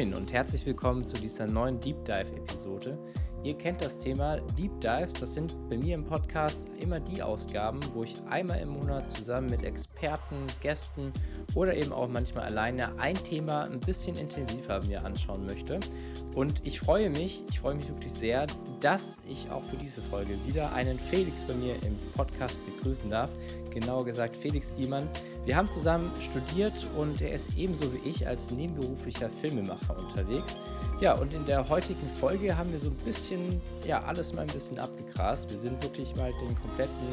Moin und herzlich willkommen zu dieser neuen Deep Dive Episode. Ihr kennt das Thema Deep Dives, das sind bei mir im Podcast immer die Ausgaben, wo ich einmal im Monat zusammen mit Experten, Gästen oder eben auch manchmal alleine ein Thema ein bisschen intensiver mir anschauen möchte. Und ich freue mich, ich freue mich wirklich sehr, dass ich auch für diese Folge wieder einen Felix bei mir im Podcast begrüßen darf. Genauer gesagt Felix Diemann. Wir haben zusammen studiert und er ist ebenso wie ich als nebenberuflicher Filmemacher unterwegs. Ja, und in der heutigen Folge haben wir so ein bisschen, ja, alles mal ein bisschen abgegrast. Wir sind wirklich mal den kompletten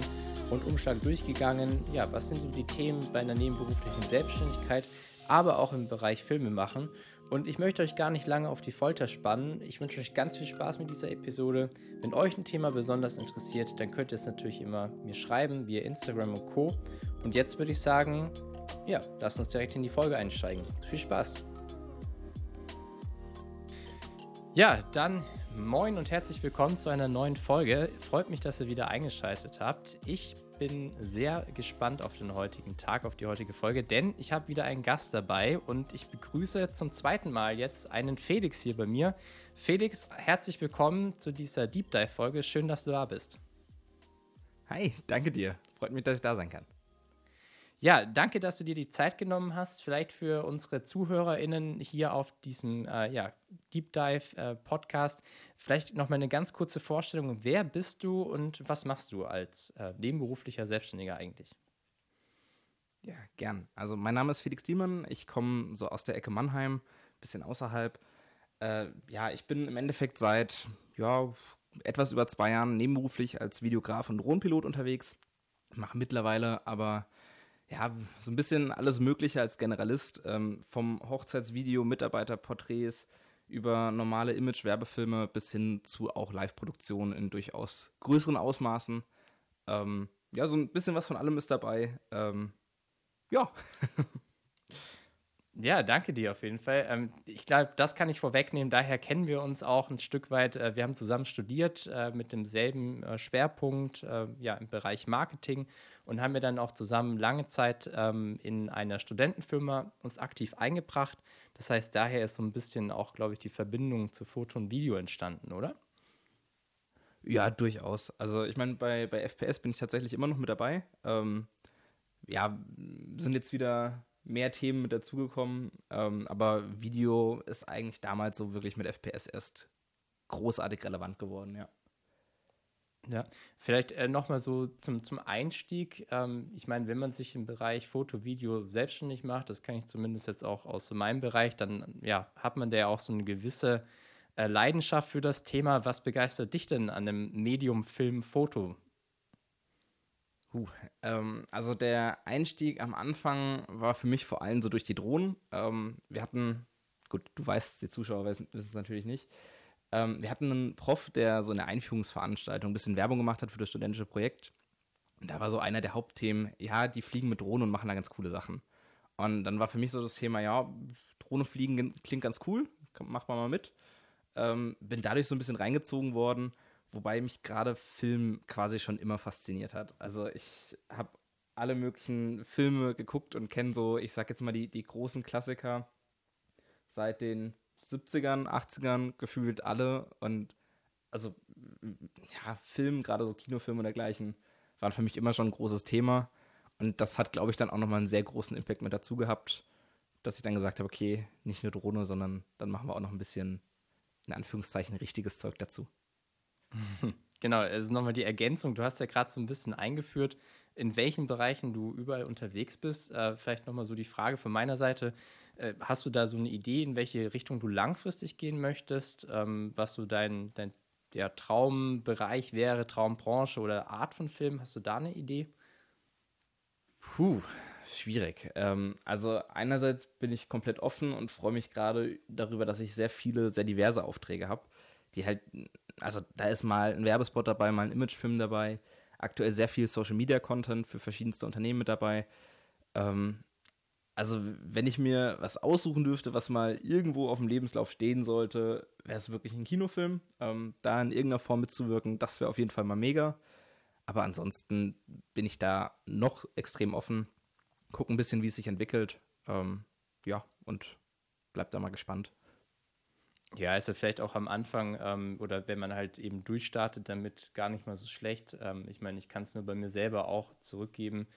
Rundumschlag durchgegangen. Ja, was sind so die Themen bei einer nebenberuflichen Selbstständigkeit, aber auch im Bereich Filme machen. Und ich möchte euch gar nicht lange auf die Folter spannen. Ich wünsche euch ganz viel Spaß mit dieser Episode. Wenn euch ein Thema besonders interessiert, dann könnt ihr es natürlich immer mir schreiben via Instagram und Co. Und jetzt würde ich sagen, ja, lasst uns direkt in die Folge einsteigen. Viel Spaß! Ja, dann moin und herzlich willkommen zu einer neuen Folge. Freut mich, dass ihr wieder eingeschaltet habt. Ich bin sehr gespannt auf den heutigen Tag, auf die heutige Folge, denn ich habe wieder einen Gast dabei und ich begrüße zum zweiten Mal jetzt einen Felix hier bei mir. Felix, herzlich willkommen zu dieser Deep Dive Folge. Schön, dass du da bist. Hi, danke dir. Freut mich, dass ich da sein kann. Ja, danke, dass du dir die Zeit genommen hast. Vielleicht für unsere ZuhörerInnen hier auf diesem äh, ja, Deep Dive äh, Podcast. Vielleicht noch mal eine ganz kurze Vorstellung. Wer bist du und was machst du als äh, nebenberuflicher Selbstständiger eigentlich? Ja, gern. Also, mein Name ist Felix Diemann. Ich komme so aus der Ecke Mannheim, bisschen außerhalb. Äh, ja, ich bin im Endeffekt seit ja, etwas über zwei Jahren nebenberuflich als Videograf und Drohnenpilot unterwegs. Mache mittlerweile aber ja, so ein bisschen alles Mögliche als Generalist, ähm, vom Hochzeitsvideo, Mitarbeiterporträts über normale Image-Werbefilme bis hin zu auch Live-Produktionen in durchaus größeren Ausmaßen. Ähm, ja, so ein bisschen was von allem ist dabei. Ähm, ja. Ja, danke dir auf jeden Fall. Ähm, ich glaube, das kann ich vorwegnehmen. Daher kennen wir uns auch ein Stück weit. Äh, wir haben zusammen studiert äh, mit demselben äh, Schwerpunkt ja, im Bereich Marketing und haben wir dann auch zusammen lange Zeit ähm, in einer Studentenfirma uns aktiv eingebracht. Das heißt, daher ist so ein bisschen auch, glaube ich, die Verbindung zu Foto und Video entstanden, oder? Ja, durchaus. Also ich meine, bei, bei FPS bin ich tatsächlich immer noch mit dabei. Ähm, ja, sind jetzt wieder mehr Themen mit dazugekommen. Ähm, aber Video ist eigentlich damals so wirklich mit FPS erst großartig relevant geworden, ja. Ja, vielleicht äh, nochmal so zum, zum Einstieg. Ähm, ich meine, wenn man sich im Bereich Foto, Video selbstständig macht, das kann ich zumindest jetzt auch aus meinem Bereich, dann ja, hat man da ja auch so eine gewisse äh, Leidenschaft für das Thema. Was begeistert dich denn an dem Medium Film, Foto? Huh, ähm, also der Einstieg am Anfang war für mich vor allem so durch die Drohnen. Ähm, wir hatten, gut, du weißt, die Zuschauer wissen es natürlich nicht. Ähm, wir hatten einen Prof, der so eine Einführungsveranstaltung, ein bisschen Werbung gemacht hat für das studentische Projekt. Und da war so einer der Hauptthemen, ja, die fliegen mit Drohnen und machen da ganz coole Sachen. Und dann war für mich so das Thema, ja, Drohne fliegen klingt ganz cool, mach mal mal mit. Ähm, bin dadurch so ein bisschen reingezogen worden wobei mich gerade Film quasi schon immer fasziniert hat. Also ich habe alle möglichen Filme geguckt und kenne so, ich sag jetzt mal, die, die großen Klassiker seit den 70ern, 80ern gefühlt alle. Und also, ja, Film, gerade so Kinofilme und dergleichen, waren für mich immer schon ein großes Thema. Und das hat, glaube ich, dann auch nochmal einen sehr großen Impact mit dazu gehabt, dass ich dann gesagt habe, okay, nicht nur Drohne, sondern dann machen wir auch noch ein bisschen, in Anführungszeichen, richtiges Zeug dazu. Genau, also nochmal die Ergänzung. Du hast ja gerade so ein bisschen eingeführt, in welchen Bereichen du überall unterwegs bist. Äh, vielleicht nochmal so die Frage von meiner Seite. Äh, hast du da so eine Idee, in welche Richtung du langfristig gehen möchtest? Ähm, was so dein, dein der Traumbereich wäre, Traumbranche oder Art von Film? Hast du da eine Idee? Puh, schwierig. Ähm, also einerseits bin ich komplett offen und freue mich gerade darüber, dass ich sehr viele, sehr diverse Aufträge habe die halt, also da ist mal ein Werbespot dabei, mal ein Imagefilm dabei, aktuell sehr viel Social Media Content für verschiedenste Unternehmen mit dabei. Ähm, also, wenn ich mir was aussuchen dürfte, was mal irgendwo auf dem Lebenslauf stehen sollte, wäre es wirklich ein Kinofilm. Ähm, da in irgendeiner Form mitzuwirken, das wäre auf jeden Fall mal mega. Aber ansonsten bin ich da noch extrem offen. Guck ein bisschen, wie es sich entwickelt. Ähm, ja, und bleib da mal gespannt. Ja, ist ja vielleicht auch am Anfang ähm, oder wenn man halt eben durchstartet, damit gar nicht mal so schlecht. Ähm, ich meine, ich kann es nur bei mir selber auch zurückgeben.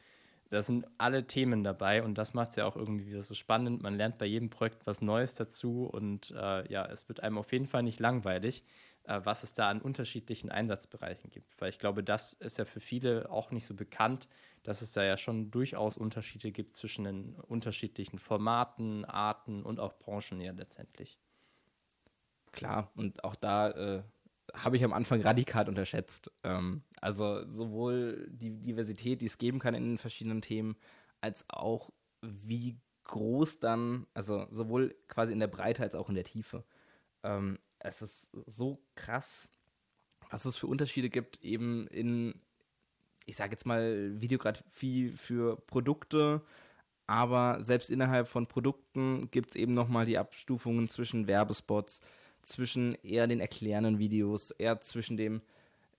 Da sind alle Themen dabei und das macht es ja auch irgendwie wieder so spannend. Man lernt bei jedem Projekt was Neues dazu und äh, ja, es wird einem auf jeden Fall nicht langweilig, äh, was es da an unterschiedlichen Einsatzbereichen gibt. Weil ich glaube, das ist ja für viele auch nicht so bekannt, dass es da ja schon durchaus Unterschiede gibt zwischen den unterschiedlichen Formaten, Arten und auch Branchen ja letztendlich. Klar, und auch da äh, habe ich am Anfang radikal unterschätzt. Ähm, also sowohl die Diversität, die es geben kann in den verschiedenen Themen, als auch wie groß dann, also sowohl quasi in der Breite als auch in der Tiefe. Ähm, es ist so krass, was es für Unterschiede gibt, eben in, ich sage jetzt mal, Videografie für Produkte, aber selbst innerhalb von Produkten gibt es eben nochmal die Abstufungen zwischen Werbespots, zwischen eher den erklärenden Videos, eher zwischen dem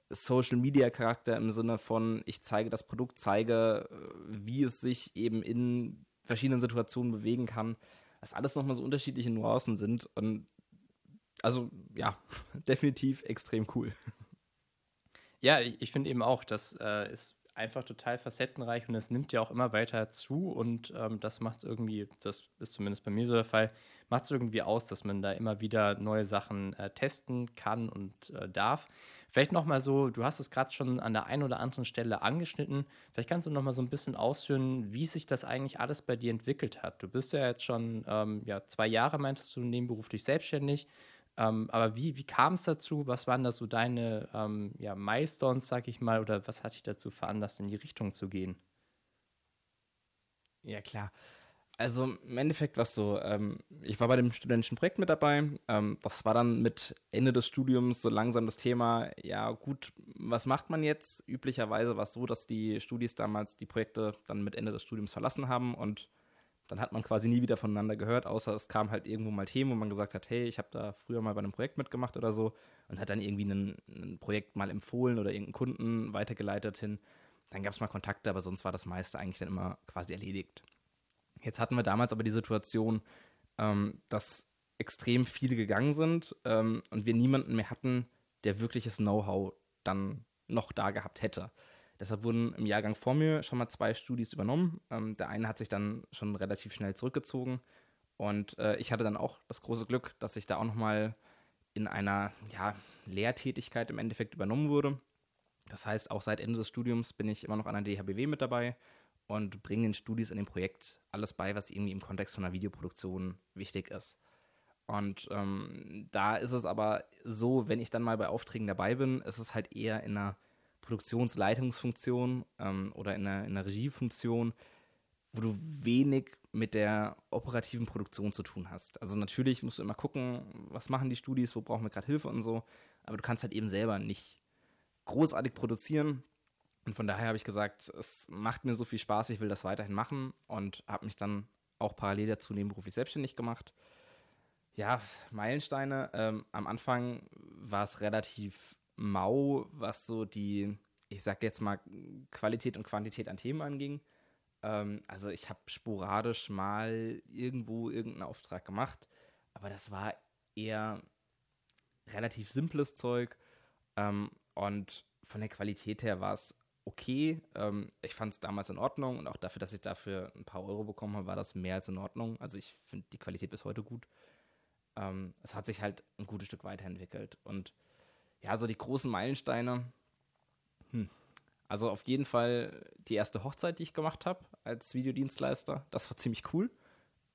Social Media Charakter im Sinne von, ich zeige das Produkt, zeige, äh, wie es sich eben in verschiedenen Situationen bewegen kann, was alles nochmal so unterschiedliche Nuancen sind. Und also ja, definitiv extrem cool. Ja, ich, ich finde eben auch, das äh, ist einfach total facettenreich und es nimmt ja auch immer weiter zu und ähm, das macht irgendwie, das ist zumindest bei mir so der Fall, macht es irgendwie aus, dass man da immer wieder neue Sachen äh, testen kann und äh, darf. Vielleicht nochmal so, du hast es gerade schon an der einen oder anderen Stelle angeschnitten. Vielleicht kannst du nochmal so ein bisschen ausführen, wie sich das eigentlich alles bei dir entwickelt hat. Du bist ja jetzt schon ähm, ja, zwei Jahre, meintest du, nebenberuflich selbstständig. Ähm, aber wie, wie kam es dazu? Was waren da so deine ähm, ja, Milestones, sag ich mal, oder was hat dich dazu veranlasst, in die Richtung zu gehen? Ja, klar. Also im Endeffekt war es so, ähm, ich war bei dem studentischen Projekt mit dabei. Ähm, das war dann mit Ende des Studiums so langsam das Thema, ja gut, was macht man jetzt? Üblicherweise war es so, dass die Studis damals die Projekte dann mit Ende des Studiums verlassen haben und dann hat man quasi nie wieder voneinander gehört, außer es kam halt irgendwo mal Themen, wo man gesagt hat, hey, ich habe da früher mal bei einem Projekt mitgemacht oder so und hat dann irgendwie ein Projekt mal empfohlen oder irgendeinen Kunden weitergeleitet hin. Dann gab es mal Kontakte, aber sonst war das meiste eigentlich dann immer quasi erledigt. Jetzt hatten wir damals aber die Situation, ähm, dass extrem viele gegangen sind ähm, und wir niemanden mehr hatten, der wirkliches Know-how dann noch da gehabt hätte. Deshalb wurden im Jahrgang vor mir schon mal zwei Studis übernommen. Ähm, der eine hat sich dann schon relativ schnell zurückgezogen und äh, ich hatte dann auch das große Glück, dass ich da auch noch mal in einer ja, Lehrtätigkeit im Endeffekt übernommen wurde. Das heißt, auch seit Ende des Studiums bin ich immer noch an der DHBW mit dabei und bringen den Studis in dem Projekt alles bei, was irgendwie im Kontext von einer Videoproduktion wichtig ist. Und ähm, da ist es aber so, wenn ich dann mal bei Aufträgen dabei bin, ist es halt eher in einer Produktionsleitungsfunktion ähm, oder in einer, in einer Regiefunktion, wo du wenig mit der operativen Produktion zu tun hast. Also natürlich musst du immer gucken, was machen die Studis, wo brauchen wir gerade Hilfe und so, aber du kannst halt eben selber nicht großartig produzieren. Und von daher habe ich gesagt, es macht mir so viel Spaß, ich will das weiterhin machen und habe mich dann auch parallel dazu nebenberuflich selbstständig gemacht. Ja, Meilensteine. Ähm, am Anfang war es relativ mau, was so die, ich sag jetzt mal, Qualität und Quantität an Themen anging. Ähm, also ich habe sporadisch mal irgendwo irgendeinen Auftrag gemacht, aber das war eher relativ simples Zeug. Ähm, und von der Qualität her war es okay. Ähm, ich fand es damals in Ordnung und auch dafür, dass ich dafür ein paar Euro bekommen habe, war das mehr als in Ordnung. Also ich finde die Qualität bis heute gut. Ähm, es hat sich halt ein gutes Stück weiterentwickelt. Und ja, so die großen Meilensteine. Hm. Also auf jeden Fall die erste Hochzeit, die ich gemacht habe als Videodienstleister. Das war ziemlich cool.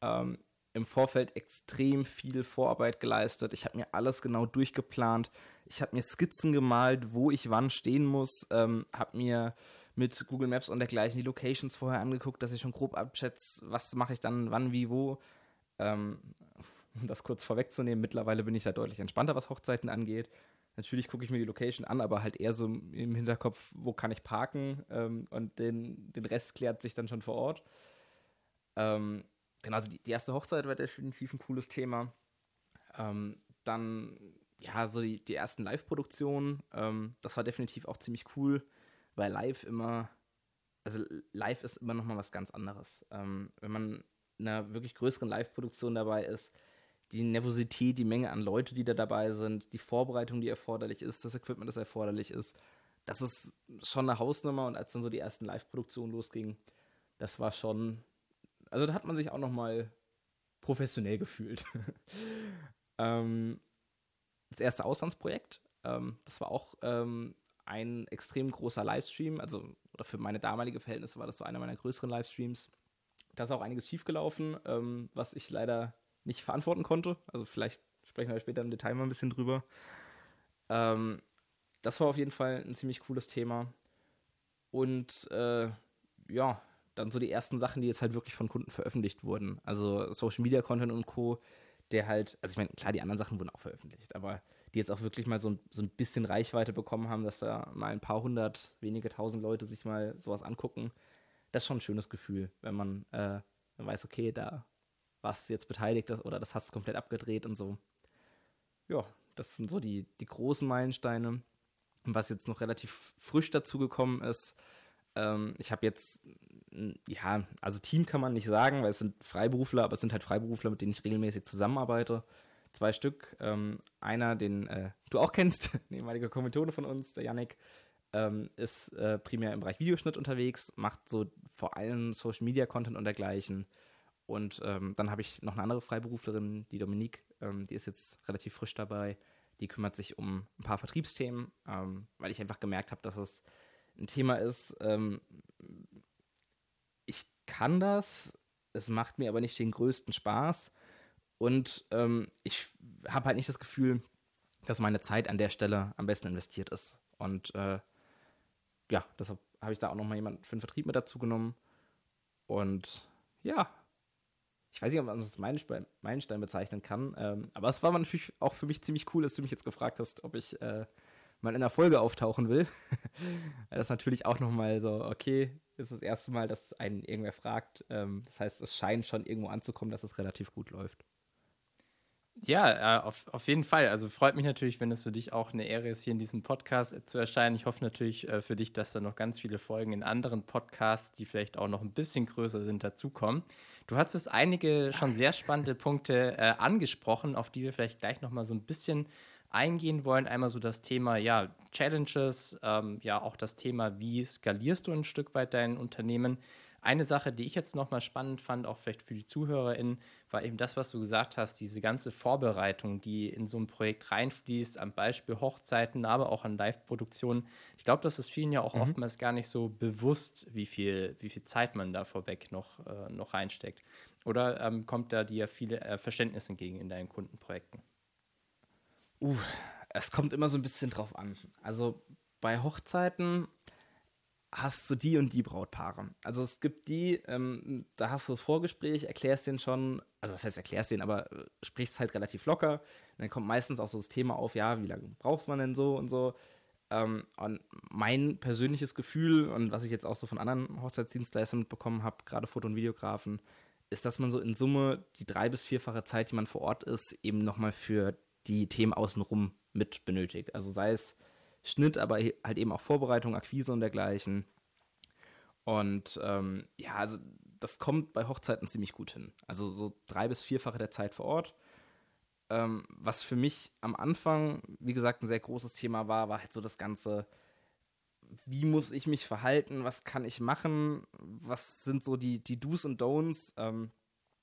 Ähm, Im Vorfeld extrem viel Vorarbeit geleistet. Ich habe mir alles genau durchgeplant ich habe mir Skizzen gemalt, wo ich wann stehen muss, ähm, habe mir mit Google Maps und dergleichen die Locations vorher angeguckt, dass ich schon grob abschätze, was mache ich dann wann, wie, wo. Ähm, um das kurz vorwegzunehmen, mittlerweile bin ich da deutlich entspannter, was Hochzeiten angeht. Natürlich gucke ich mir die Location an, aber halt eher so im Hinterkopf, wo kann ich parken ähm, und den, den Rest klärt sich dann schon vor Ort. Ähm, genau, also die, die, erste Hochzeit war definitiv ein cooles Thema. Ähm, dann ja, so die, die ersten Live-Produktionen, ähm, das war definitiv auch ziemlich cool, weil live immer, also live ist immer nochmal was ganz anderes. Ähm, wenn man in einer wirklich größeren Live-Produktion dabei ist, die Nervosität, die Menge an Leute, die da dabei sind, die Vorbereitung, die erforderlich ist, das Equipment, das erforderlich ist. Das ist schon eine Hausnummer und als dann so die ersten Live-Produktionen losgingen, das war schon, also da hat man sich auch noch mal professionell gefühlt. ähm, das erste Auslandsprojekt, ähm, das war auch ähm, ein extrem großer Livestream, also oder für meine damalige Verhältnisse war das so einer meiner größeren Livestreams. Da ist auch einiges schiefgelaufen, ähm, was ich leider nicht verantworten konnte. Also vielleicht sprechen wir später im Detail mal ein bisschen drüber. Ähm, das war auf jeden Fall ein ziemlich cooles Thema. Und äh, ja, dann so die ersten Sachen, die jetzt halt wirklich von Kunden veröffentlicht wurden. Also Social Media Content und Co., der halt, also ich meine, klar, die anderen Sachen wurden auch veröffentlicht, aber die jetzt auch wirklich mal so ein, so ein bisschen Reichweite bekommen haben, dass da mal ein paar hundert, wenige tausend Leute sich mal sowas angucken. Das ist schon ein schönes Gefühl, wenn man, äh, weiß, okay, da warst du jetzt beteiligt oder das hast du komplett abgedreht und so. Ja, das sind so die, die großen Meilensteine. Und was jetzt noch relativ frisch dazu gekommen ist, ähm, ich habe jetzt, ja, also Team kann man nicht sagen, weil es sind Freiberufler, aber es sind halt Freiberufler, mit denen ich regelmäßig zusammenarbeite. Zwei Stück. Ähm, einer, den äh, du auch kennst, eine ehemalige Kommilitone von uns, der Yannick, ähm, ist äh, primär im Bereich Videoschnitt unterwegs, macht so vor allem Social Media Content und dergleichen. Und ähm, dann habe ich noch eine andere Freiberuflerin, die Dominique, ähm, die ist jetzt relativ frisch dabei. Die kümmert sich um ein paar Vertriebsthemen, ähm, weil ich einfach gemerkt habe, dass es ein Thema ist. Ähm, ich kann das, es macht mir aber nicht den größten Spaß. Und ähm, ich habe halt nicht das Gefühl, dass meine Zeit an der Stelle am besten investiert ist. Und äh, ja, deshalb habe ich da auch nochmal jemanden für den Vertrieb mit dazu genommen. Und ja, ich weiß nicht, ob man das als Meilenstein bezeichnen kann, ähm, aber es war natürlich auch für mich ziemlich cool, dass du mich jetzt gefragt hast, ob ich äh, mal in einer Folge auftauchen will. das ist natürlich auch nochmal so, okay, ist das erste Mal, dass einen irgendwer fragt. Ähm, das heißt, es scheint schon irgendwo anzukommen, dass es relativ gut läuft. Ja, äh, auf, auf jeden Fall. Also freut mich natürlich, wenn es für dich auch eine Ehre ist, hier in diesem Podcast zu erscheinen. Ich hoffe natürlich äh, für dich, dass da noch ganz viele Folgen in anderen Podcasts, die vielleicht auch noch ein bisschen größer sind, dazukommen. Du hast jetzt einige schon sehr spannende Punkte äh, angesprochen, auf die wir vielleicht gleich noch mal so ein bisschen eingehen wollen. Einmal so das Thema ja, Challenges, ähm, ja auch das Thema, wie skalierst du ein Stück weit dein Unternehmen. Eine Sache, die ich jetzt nochmal spannend fand, auch vielleicht für die ZuhörerInnen, war eben das, was du gesagt hast, diese ganze Vorbereitung, die in so ein Projekt reinfließt, am Beispiel Hochzeiten, aber auch an Live-Produktionen. Ich glaube, das ist vielen ja auch mhm. oftmals gar nicht so bewusst, wie viel, wie viel Zeit man da vorweg noch, äh, noch reinsteckt. Oder ähm, kommt da dir viele äh, Verständnis entgegen in deinen Kundenprojekten? Uh, es kommt immer so ein bisschen drauf an. Also bei Hochzeiten hast du die und die Brautpaare. Also es gibt die, ähm, da hast du das Vorgespräch, erklärst den schon, also was heißt erklärst den, aber äh, sprichst halt relativ locker. Und dann kommt meistens auch so das Thema auf, ja, wie lange braucht man denn so und so. Ähm, und mein persönliches Gefühl und was ich jetzt auch so von anderen Hochzeitsdienstleistern mitbekommen habe, gerade Foto- und Videografen, ist, dass man so in Summe die drei- bis vierfache Zeit, die man vor Ort ist, eben nochmal für die Themen außenrum mit benötigt. Also sei es Schnitt, aber halt eben auch Vorbereitung, Akquise und dergleichen. Und ähm, ja, also das kommt bei Hochzeiten ziemlich gut hin. Also so drei bis vierfache der Zeit vor Ort. Ähm, was für mich am Anfang, wie gesagt, ein sehr großes Thema war, war halt so das Ganze, wie muss ich mich verhalten, was kann ich machen, was sind so die, die Do's und Don'ts. Ähm,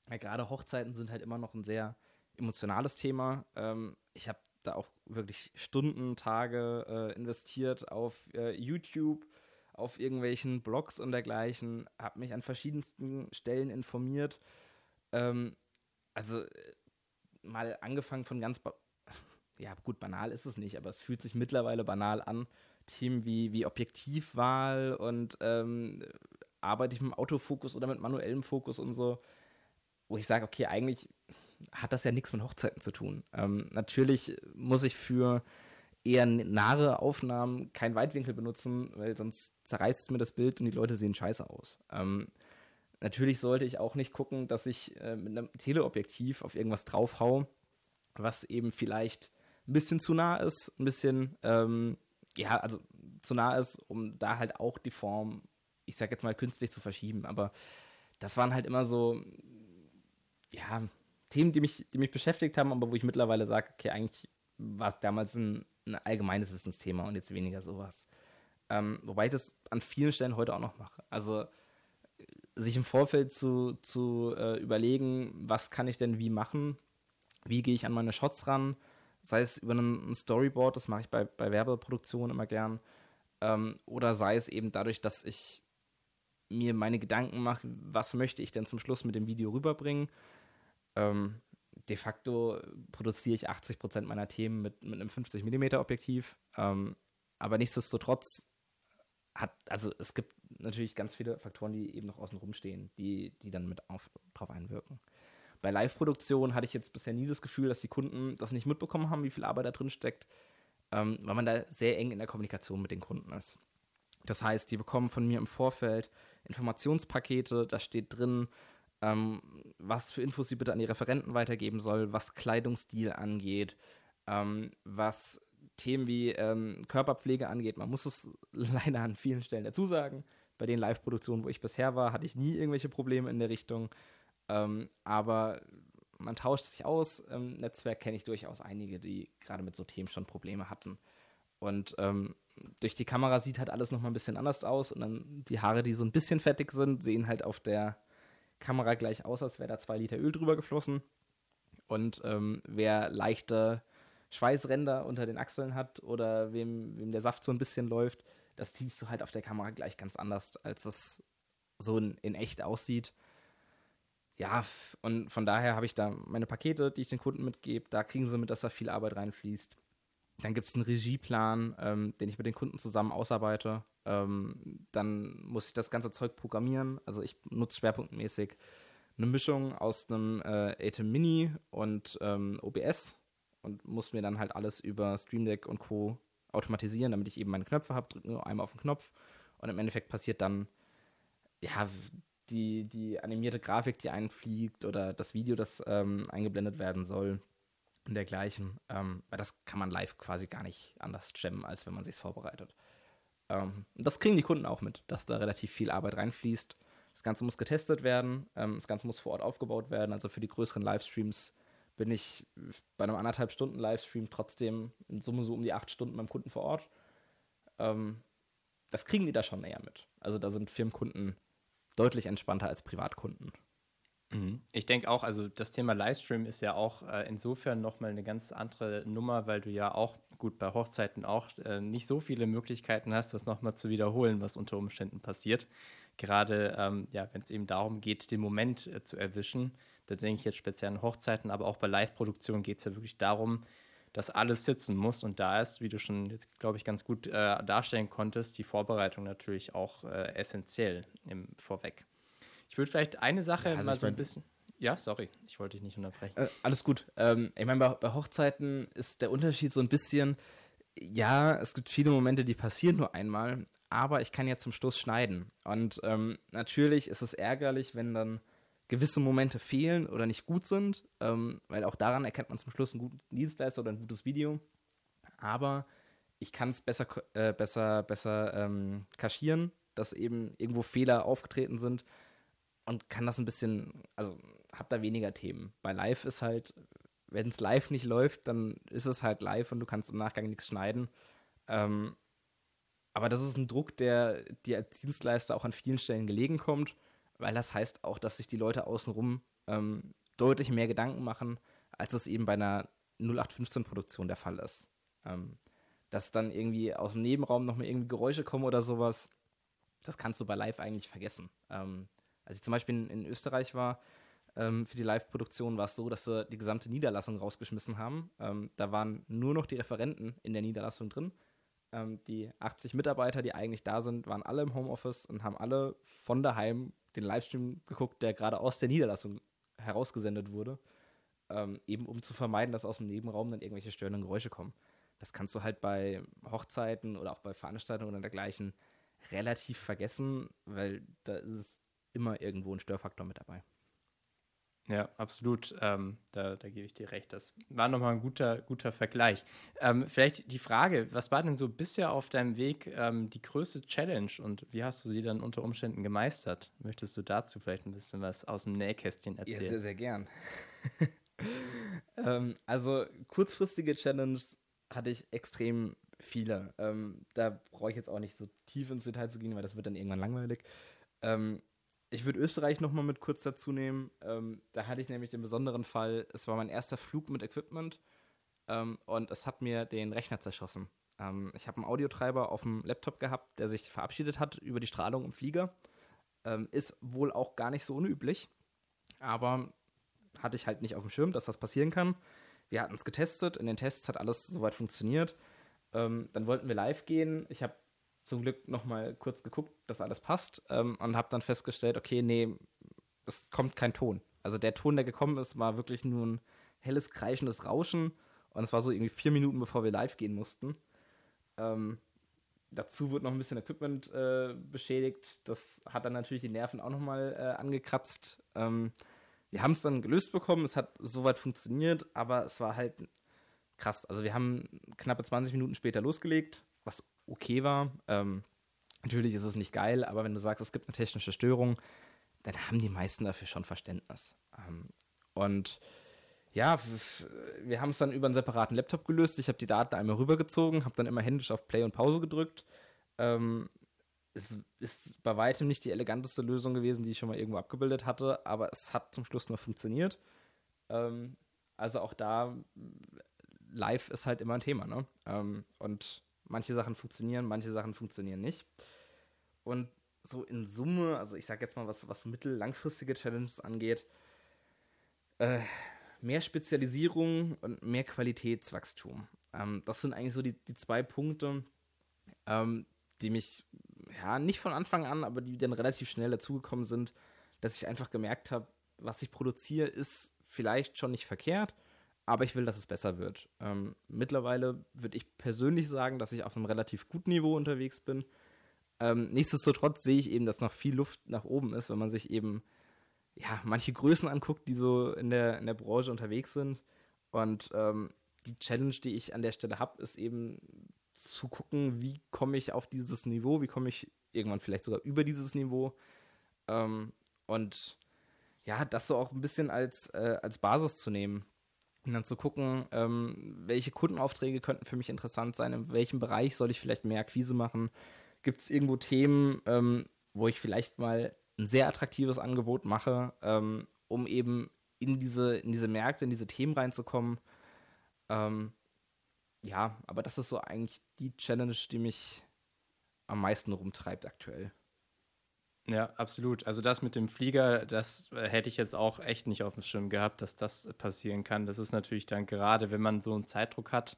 ja, gerade Hochzeiten sind halt immer noch ein sehr emotionales Thema. Ähm, ich habe da auch wirklich Stunden, Tage äh, investiert auf äh, YouTube, auf irgendwelchen Blogs und dergleichen, habe mich an verschiedensten Stellen informiert. Ähm, also äh, mal angefangen von ganz, ja gut, banal ist es nicht, aber es fühlt sich mittlerweile banal an. Themen wie, wie Objektivwahl und ähm, arbeite ich mit Autofokus oder mit manuellem Fokus und so, wo ich sage, okay, eigentlich hat das ja nichts mit Hochzeiten zu tun. Ähm, natürlich muss ich für eher nahe Aufnahmen keinen Weitwinkel benutzen, weil sonst zerreißt es mir das Bild und die Leute sehen scheiße aus. Ähm, natürlich sollte ich auch nicht gucken, dass ich äh, mit einem Teleobjektiv auf irgendwas draufhau, was eben vielleicht ein bisschen zu nah ist, ein bisschen, ähm, ja, also zu nah ist, um da halt auch die Form, ich sag jetzt mal, künstlich zu verschieben. Aber das waren halt immer so, ja, Themen, die mich, die mich beschäftigt haben, aber wo ich mittlerweile sage, okay, eigentlich war es damals ein, ein, allgemeines Wissensthema und jetzt weniger sowas. Ähm, wobei ich das an vielen Stellen heute auch noch mache. Also sich im Vorfeld zu, zu äh, überlegen, was kann ich denn wie machen, wie gehe ich an meine Shots ran, sei es über ein Storyboard, das mache ich bei, bei Werbeproduktionen immer gern, ähm, oder sei es eben dadurch, dass ich mir meine Gedanken mache, was möchte ich denn zum Schluss mit dem Video rüberbringen. Ähm, de facto produziere ich 80% meiner Themen mit, mit einem 50mm Objektiv, ähm, aber nichtsdestotrotz hat, also es gibt natürlich ganz viele Faktoren, die eben noch außen rumstehen, die, die dann mit auf, drauf einwirken. Bei Live-Produktion hatte ich jetzt bisher nie das Gefühl, dass die Kunden das nicht mitbekommen haben, wie viel Arbeit da drin steckt, ähm, weil man da sehr eng in der Kommunikation mit den Kunden ist. Das heißt, die bekommen von mir im Vorfeld Informationspakete, da steht drin, ähm, was für Infos sie bitte an die Referenten weitergeben soll, was Kleidungsstil angeht, ähm, was Themen wie ähm, Körperpflege angeht. Man muss es leider an vielen Stellen dazu sagen. Bei den Live-Produktionen, wo ich bisher war, hatte ich nie irgendwelche Probleme in der Richtung. Ähm, aber man tauscht sich aus. Im Netzwerk kenne ich durchaus einige, die gerade mit so Themen schon Probleme hatten. Und ähm, durch die Kamera sieht halt alles nochmal ein bisschen anders aus. Und dann die Haare, die so ein bisschen fettig sind, sehen halt auf der Kamera gleich aus, als wäre da zwei Liter Öl drüber geflossen. Und ähm, wer leichte Schweißränder unter den Achseln hat oder wem, wem der Saft so ein bisschen läuft, das siehst du halt auf der Kamera gleich ganz anders, als es so in, in echt aussieht. Ja, und von daher habe ich da meine Pakete, die ich den Kunden mitgebe. Da kriegen sie mit, dass da viel Arbeit reinfließt. Dann gibt es einen Regieplan, ähm, den ich mit den Kunden zusammen ausarbeite. Ähm, dann muss ich das ganze Zeug programmieren. Also ich nutze schwerpunktmäßig eine Mischung aus einem äh, ATEM Mini und ähm, OBS und muss mir dann halt alles über Stream Deck und Co. automatisieren, damit ich eben meine Knöpfe habe, drücke nur einmal auf den Knopf und im Endeffekt passiert dann ja die, die animierte Grafik, die einfliegt oder das Video, das ähm, eingeblendet werden soll und dergleichen. Ähm, weil das kann man live quasi gar nicht anders jammen, als wenn man sich vorbereitet. Ähm, das kriegen die Kunden auch mit, dass da relativ viel Arbeit reinfließt. Das Ganze muss getestet werden, ähm, das Ganze muss vor Ort aufgebaut werden. Also für die größeren Livestreams bin ich bei einem anderthalb Stunden Livestream trotzdem in Summe so um die acht Stunden beim Kunden vor Ort. Ähm, das kriegen die da schon näher mit. Also da sind Firmenkunden deutlich entspannter als Privatkunden. Mhm. Ich denke auch, also das Thema Livestream ist ja auch äh, insofern nochmal eine ganz andere Nummer, weil du ja auch, gut, bei Hochzeiten auch äh, nicht so viele Möglichkeiten hast, das nochmal zu wiederholen, was unter Umständen passiert. Gerade, ähm, ja, wenn es eben darum geht, den Moment äh, zu erwischen. Da denke ich jetzt speziell an Hochzeiten, aber auch bei Live-Produktionen geht es ja wirklich darum, dass alles sitzen muss. Und da ist, wie du schon jetzt, glaube ich, ganz gut äh, darstellen konntest, die Vorbereitung natürlich auch äh, essentiell im Vorweg. Ich würde vielleicht eine Sache ja, also mal so ein bisschen. Ja, sorry, ich wollte dich nicht unterbrechen. Äh, alles gut. Ähm, ich meine, bei, bei, Hochzeiten ist der Unterschied so ein bisschen, ja, es gibt viele Momente, die passieren nur einmal, aber ich kann ja zum Schluss schneiden. Und ähm, natürlich ist es ärgerlich, wenn dann gewisse Momente fehlen oder nicht gut sind, ähm, weil auch daran erkennt man zum Schluss einen guten Dienstleister oder ein gutes Video. Aber ich kann es besser, äh, besser, besser ähm, kaschieren, dass eben irgendwo Fehler aufgetreten sind und kann das ein bisschen, also hab da weniger Themen. Bei Live ist halt, wenn es live nicht läuft, dann ist es halt live und du kannst im Nachgang nichts schneiden. Ähm, aber das ist ein Druck, der dir als Dienstleister auch an vielen Stellen gelegen kommt, weil das heißt auch, dass sich die Leute außenrum ähm, deutlich mehr Gedanken machen, als es eben bei einer 0815-Produktion der Fall ist. Ähm, dass dann irgendwie aus dem Nebenraum noch mal irgendwie Geräusche kommen oder sowas, das kannst du bei Live eigentlich vergessen. Ähm, als ich zum Beispiel in, in Österreich war, ähm, für die Live-Produktion war es so, dass sie die gesamte Niederlassung rausgeschmissen haben. Ähm, da waren nur noch die Referenten in der Niederlassung drin. Ähm, die 80 Mitarbeiter, die eigentlich da sind, waren alle im Homeoffice und haben alle von daheim den Livestream geguckt, der gerade aus der Niederlassung herausgesendet wurde. Ähm, eben um zu vermeiden, dass aus dem Nebenraum dann irgendwelche störenden Geräusche kommen. Das kannst du halt bei Hochzeiten oder auch bei Veranstaltungen oder dergleichen relativ vergessen, weil da ist es immer irgendwo ein Störfaktor mit dabei. Ja, absolut. Ähm, da, da gebe ich dir recht. Das war nochmal ein guter, guter Vergleich. Ähm, vielleicht die Frage, was war denn so bisher auf deinem Weg ähm, die größte Challenge und wie hast du sie dann unter Umständen gemeistert? Möchtest du dazu vielleicht ein bisschen was aus dem Nähkästchen erzählen? Ja, sehr, sehr gern. ähm, also kurzfristige Challenges hatte ich extrem viele. Ähm, da brauche ich jetzt auch nicht so tief ins Detail zu gehen, weil das wird dann irgendwann langweilig. Ähm, ich würde Österreich nochmal mit kurz dazu nehmen. Ähm, da hatte ich nämlich den besonderen Fall, es war mein erster Flug mit Equipment ähm, und es hat mir den Rechner zerschossen. Ähm, ich habe einen Audiotreiber auf dem Laptop gehabt, der sich verabschiedet hat über die Strahlung im Flieger. Ähm, ist wohl auch gar nicht so unüblich, aber hatte ich halt nicht auf dem Schirm, dass das passieren kann. Wir hatten es getestet, in den Tests hat alles soweit funktioniert. Ähm, dann wollten wir live gehen. Ich habe zum Glück noch mal kurz geguckt, dass alles passt ähm, und habe dann festgestellt, okay, nee, es kommt kein Ton. Also der Ton, der gekommen ist, war wirklich nur ein helles, kreischendes Rauschen und es war so irgendwie vier Minuten, bevor wir live gehen mussten. Ähm, dazu wird noch ein bisschen Equipment äh, beschädigt. Das hat dann natürlich die Nerven auch noch mal äh, angekratzt. Ähm, wir haben es dann gelöst bekommen. Es hat soweit funktioniert, aber es war halt krass. Also wir haben knappe 20 Minuten später losgelegt, was okay war. Ähm, natürlich ist es nicht geil, aber wenn du sagst, es gibt eine technische Störung, dann haben die meisten dafür schon Verständnis. Ähm, und ja, wir haben es dann über einen separaten Laptop gelöst. Ich habe die Daten einmal rübergezogen, habe dann immer händisch auf Play und Pause gedrückt. Ähm, es ist bei weitem nicht die eleganteste Lösung gewesen, die ich schon mal irgendwo abgebildet hatte, aber es hat zum Schluss noch funktioniert. Ähm, also auch da, live ist halt immer ein Thema, ne? Ähm, und manche Sachen funktionieren, manche Sachen funktionieren nicht. Und so in Summe, also ich sag jetzt mal, was, was mittel-, langfristige Challenges angeht, äh, mehr Spezialisierung und mehr Qualitätswachstum. Ähm, das sind eigentlich so die, die zwei Punkte, ähm, die mich, ja, nicht von Anfang an, aber die dann relativ schnell dazugekommen sind, dass ich einfach gemerkt habe, was ich produziere, ist vielleicht schon nicht verkehrt, aber ich will, dass es besser wird. Ähm, mittlerweile würde ich persönlich sagen, dass ich auf einem relativ guten Niveau unterwegs bin. Ähm, nichtsdestotrotz sehe ich eben, dass noch viel Luft nach oben ist, wenn man sich eben ja, manche Größen anguckt, die so in der, in der Branche unterwegs sind. Und ähm, die Challenge, die ich an der Stelle habe, ist eben zu gucken, wie komme ich auf dieses Niveau, wie komme ich irgendwann vielleicht sogar über dieses Niveau. Ähm, und ja, das so auch ein bisschen als, äh, als Basis zu nehmen. Und dann zu gucken, ähm, welche Kundenaufträge könnten für mich interessant sein, in welchem Bereich soll ich vielleicht mehr Akquise machen. Gibt es irgendwo Themen, ähm, wo ich vielleicht mal ein sehr attraktives Angebot mache, ähm, um eben in diese, in diese Märkte, in diese Themen reinzukommen. Ähm, ja, aber das ist so eigentlich die Challenge, die mich am meisten rumtreibt aktuell. Ja, absolut. Also das mit dem Flieger, das äh, hätte ich jetzt auch echt nicht auf dem Schirm gehabt, dass das passieren kann. Das ist natürlich dann gerade, wenn man so einen Zeitdruck hat,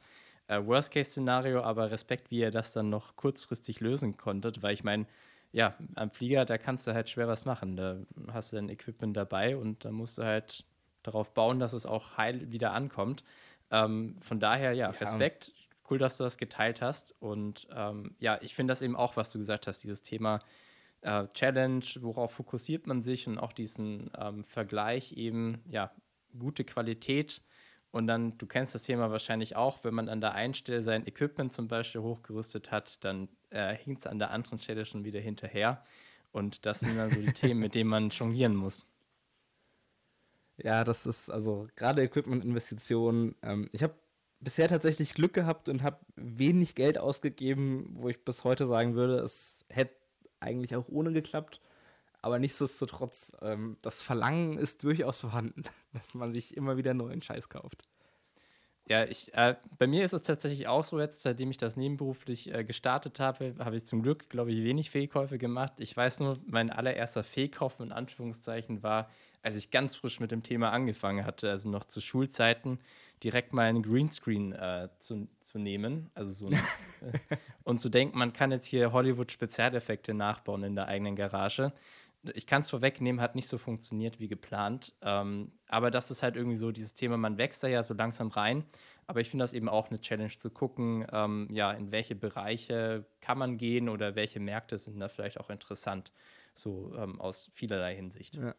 äh, Worst-Case-Szenario, aber Respekt, wie ihr das dann noch kurzfristig lösen konntet, weil ich meine, ja, am Flieger, da kannst du halt schwer was machen. Da hast du dein Equipment dabei und da musst du halt darauf bauen, dass es auch heil wieder ankommt. Ähm, von daher, ja, ja, Respekt. Cool, dass du das geteilt hast. Und ähm, ja, ich finde das eben auch, was du gesagt hast, dieses Thema äh, Challenge, worauf fokussiert man sich und auch diesen ähm, Vergleich eben, ja, gute Qualität und dann, du kennst das Thema wahrscheinlich auch, wenn man an der einen Stelle sein Equipment zum Beispiel hochgerüstet hat, dann äh, hinkt es an der anderen Stelle schon wieder hinterher. Und das sind dann so die Themen, mit denen man jonglieren muss. Ja, das ist also gerade Equipment-Investitionen. Ähm, ich habe bisher tatsächlich Glück gehabt und habe wenig Geld ausgegeben, wo ich bis heute sagen würde, es hätte eigentlich auch ohne geklappt. Aber nichtsdestotrotz, ähm, das Verlangen ist durchaus vorhanden, dass man sich immer wieder neuen Scheiß kauft. Ja, ich, äh, bei mir ist es tatsächlich auch so jetzt, seitdem ich das nebenberuflich äh, gestartet habe, habe ich zum Glück, glaube ich, wenig Fehlkäufe gemacht. Ich weiß nur, mein allererster Fehlkauf in Anführungszeichen war, als ich ganz frisch mit dem Thema angefangen hatte, also noch zu Schulzeiten, direkt mal einen Greenscreen äh, zu, zu nehmen. Also so ein, äh, und zu denken, man kann jetzt hier Hollywood-Spezialeffekte nachbauen in der eigenen Garage ich kann es vorwegnehmen, hat nicht so funktioniert wie geplant. Ähm, aber das ist halt irgendwie so dieses Thema, man wächst da ja so langsam rein. Aber ich finde das eben auch eine Challenge zu gucken, ähm, ja, in welche Bereiche kann man gehen oder welche Märkte sind da vielleicht auch interessant, so ähm, aus vielerlei Hinsicht. Ja.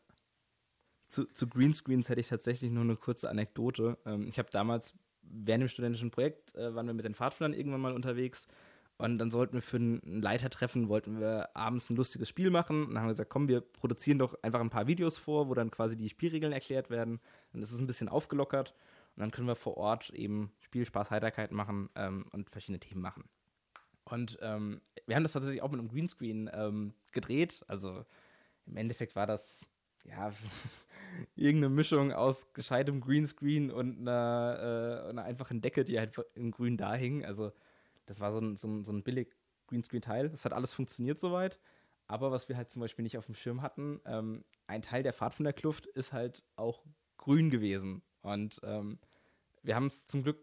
Zu, zu, Greenscreens hätte ich tatsächlich nur eine kurze Anekdote. Ähm, ich habe damals während dem studentischen Projekt, äh, waren wir mit den Pfadfindern irgendwann mal unterwegs Und dann sollten wir für ein Leitertreffen, wollten wir abends ein lustiges Spiel machen. Und dann haben wir gesagt, komm, wir produzieren doch einfach ein paar Videos vor, wo dann quasi die Spielregeln erklärt werden. Dann ist es ein bisschen aufgelockert. Und dann können wir vor Ort eben Spiel, Spaß, Heiterkeit machen ähm, und verschiedene Themen machen. Und ähm, wir haben das tatsächlich auch mit einem Greenscreen ähm, gedreht. Also im Endeffekt war das ja irgendeine Mischung aus gescheitem Greenscreen und einer, äh, einer einfachen Decke, die halt im Grün da hing. Also das war so ein, so ein, so ein billig Greenscreen-Teil. Das hat alles funktioniert soweit. Aber was wir halt zum Beispiel nicht auf dem Schirm hatten, ähm, ein Teil der Fahrt von der Kluft ist halt auch grün gewesen. Und ähm, wir haben es zum Glück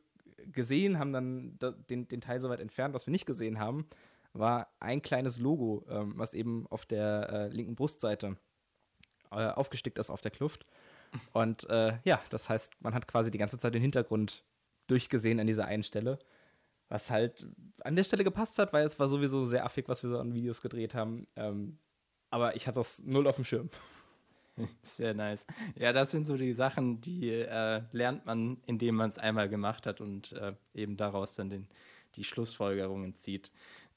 gesehen, haben dann den, den Teil soweit entfernt. Was wir nicht gesehen haben, war ein kleines Logo, ähm, was eben auf der äh, linken Brustseite äh, aufgestickt ist auf der Kluft. Und äh, ja, das heißt, man hat quasi die ganze Zeit den Hintergrund durchgesehen an dieser einen Stelle. Was halt an der Stelle gepasst hat, weil es war sowieso sehr affig, was wir so an Videos gedreht haben. Ähm, aber ich hatte das null auf dem Schirm. Sehr nice. Ja, das sind so die Sachen, die äh, lernt man, indem man es einmal gemacht hat und äh, eben daraus dann den, die Schlussfolgerungen zieht.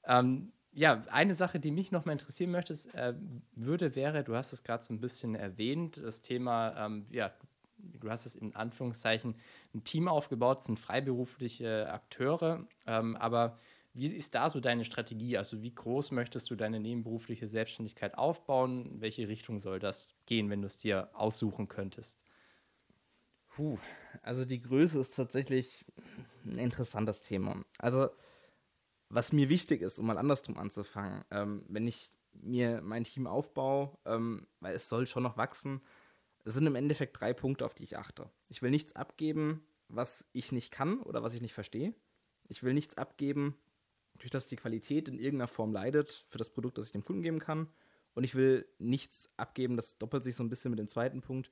Ähm, ja, eine Sache, die mich noch mal interessieren möchte, äh, würde, wäre, du hast es gerade so ein bisschen erwähnt, das Thema, ähm, ja, du hast es in Anführungszeichen ein Team aufgebaut, sind freiberufliche Akteure, ähm, aber wie ist da so deine Strategie? Also wie groß möchtest du deine nebenberufliche Selbstständigkeit aufbauen? In welche Richtung soll das gehen, wenn du es dir aussuchen könntest? Puh, also die Größe ist tatsächlich ein interessantes Thema. Also was mir wichtig ist, um mal andersrum anzufangen, ähm, wenn ich mir mein Team aufbaue, ähm, weil es soll schon noch wachsen, sind im Endeffekt drei Punkte, auf die ich achte. Ich will nichts abgeben, was ich nicht kann oder was ich nicht verstehe. Ich will nichts abgeben, durch das die Qualität in irgendeiner Form leidet für das Produkt, das ich dem Kunden geben kann. Und ich will nichts abgeben, das doppelt sich so ein bisschen mit dem zweiten Punkt,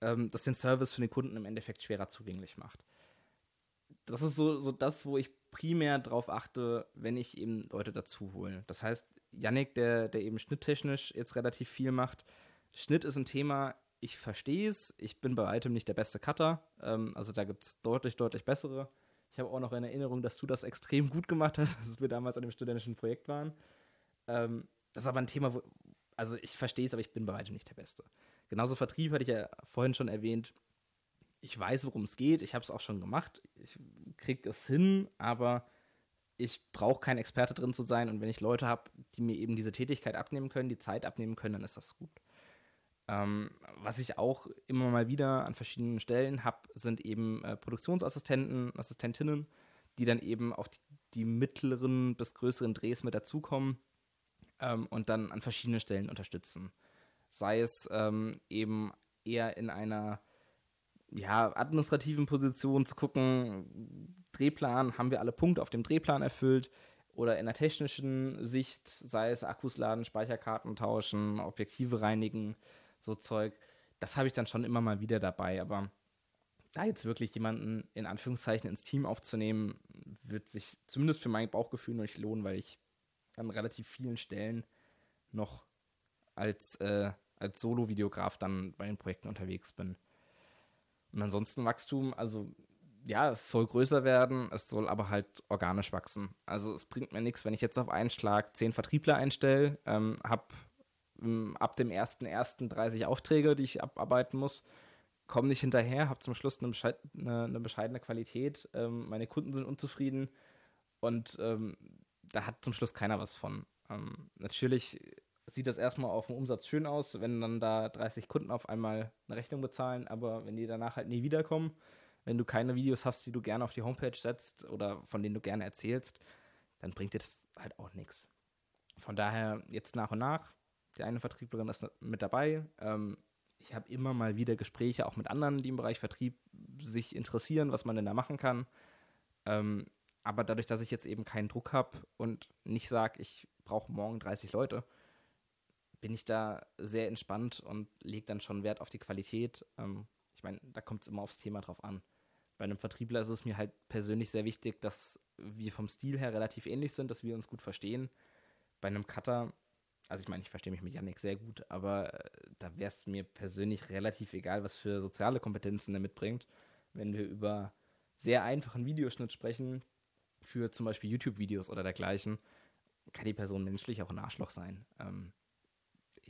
ähm, das den Service für den Kunden im Endeffekt schwerer zugänglich macht. Das ist so, so das, wo ich primär darauf achte, wenn ich eben Leute dazu hole. Das heißt, Yannick, der, der eben schnitttechnisch jetzt relativ viel macht, Schnitt ist ein Thema, ich verstehe es, ich bin bei weitem nicht der beste Cutter, ähm, also da gibt es deutlich, deutlich bessere. Ich habe auch noch in Erinnerung, dass du das extrem gut gemacht hast, als wir damals an dem studentischen Projekt waren. Ähm, das ist aber ein Thema, wo, also ich verstehe es, aber ich bin bei weitem nicht der Beste. Genauso Vertrieb hatte ich ja vorhin schon erwähnt, ich weiß, worum es geht, ich habe es auch schon gemacht, ich kriege es hin, aber ich brauche kein Experte drin zu sein und wenn ich Leute habe, die mir eben diese Tätigkeit abnehmen können, die Zeit abnehmen können, dann ist das gut. Ähm, was ich auch immer mal wieder an verschiedenen Stellen habe, sind eben äh, Produktionsassistenten, Assistentinnen, die dann eben auf die, die mittleren bis größeren Drehs mit dazukommen ähm, und dann an verschiedenen Stellen unterstützen. Sei es ähm, eben eher in einer ja, administrativen Position zu gucken, Drehplan, haben wir alle Punkte auf dem Drehplan erfüllt oder in der technischen Sicht, sei es Akkus laden, Speicherkarten tauschen, Objektive reinigen, so Zeug. Das habe ich dann schon immer mal wieder dabei, aber da jetzt wirklich jemanden in Anführungszeichen ins Team aufzunehmen, wird sich zumindest für mein Bauchgefühl noch nicht lohnen, weil ich an relativ vielen Stellen noch als, äh, als Solo-Videograf dann bei den Projekten unterwegs bin. Und ansonsten Wachstum, also ja, es soll größer werden, es soll aber halt organisch wachsen. Also es bringt mir nichts, wenn ich jetzt auf einen Schlag zehn Vertriebler einstelle, ähm, habe ähm, ab dem 1.1. 30 Aufträge, die ich abarbeiten muss, komme nicht hinterher, habe zum Schluss eine, bescheid eine, eine bescheidene Qualität, ähm, meine Kunden sind unzufrieden und ähm, da hat zum Schluss keiner was von. Ähm, natürlich sieht das erstmal auf dem Umsatz schön aus, wenn dann da 30 Kunden auf einmal eine Rechnung bezahlen, aber wenn die danach halt nie wiederkommen, wenn du keine Videos hast, die du gerne auf die Homepage setzt oder von denen du gerne erzählst, dann bringt dir das halt auch nichts. Von daher jetzt nach und nach, die eine Vertrieblerin ist mit dabei. Ähm, ich habe immer mal wieder Gespräche auch mit anderen, die im Bereich Vertrieb sich interessieren, was man denn da machen kann. Ähm, aber dadurch, dass ich jetzt eben keinen Druck habe und nicht sage, ich brauche morgen 30 Leute, bin ich da sehr entspannt und lege dann schon Wert auf die Qualität. Ähm, ich meine, da kommt es immer aufs Thema drauf an. Bei einem Vertriebler ist es mir halt persönlich sehr wichtig, dass wir vom Stil her relativ ähnlich sind, dass wir uns gut verstehen. Bei einem Cutter, also ich meine, ich verstehe mich mit Yannick sehr gut, aber äh, da wäre es mir persönlich relativ egal, was für soziale Kompetenzen er mitbringt. Wenn wir über sehr einfachen Videoschnitt sprechen, für zum Beispiel YouTube-Videos oder dergleichen, kann die Person menschlich auch ein Arschloch sein. Ähm,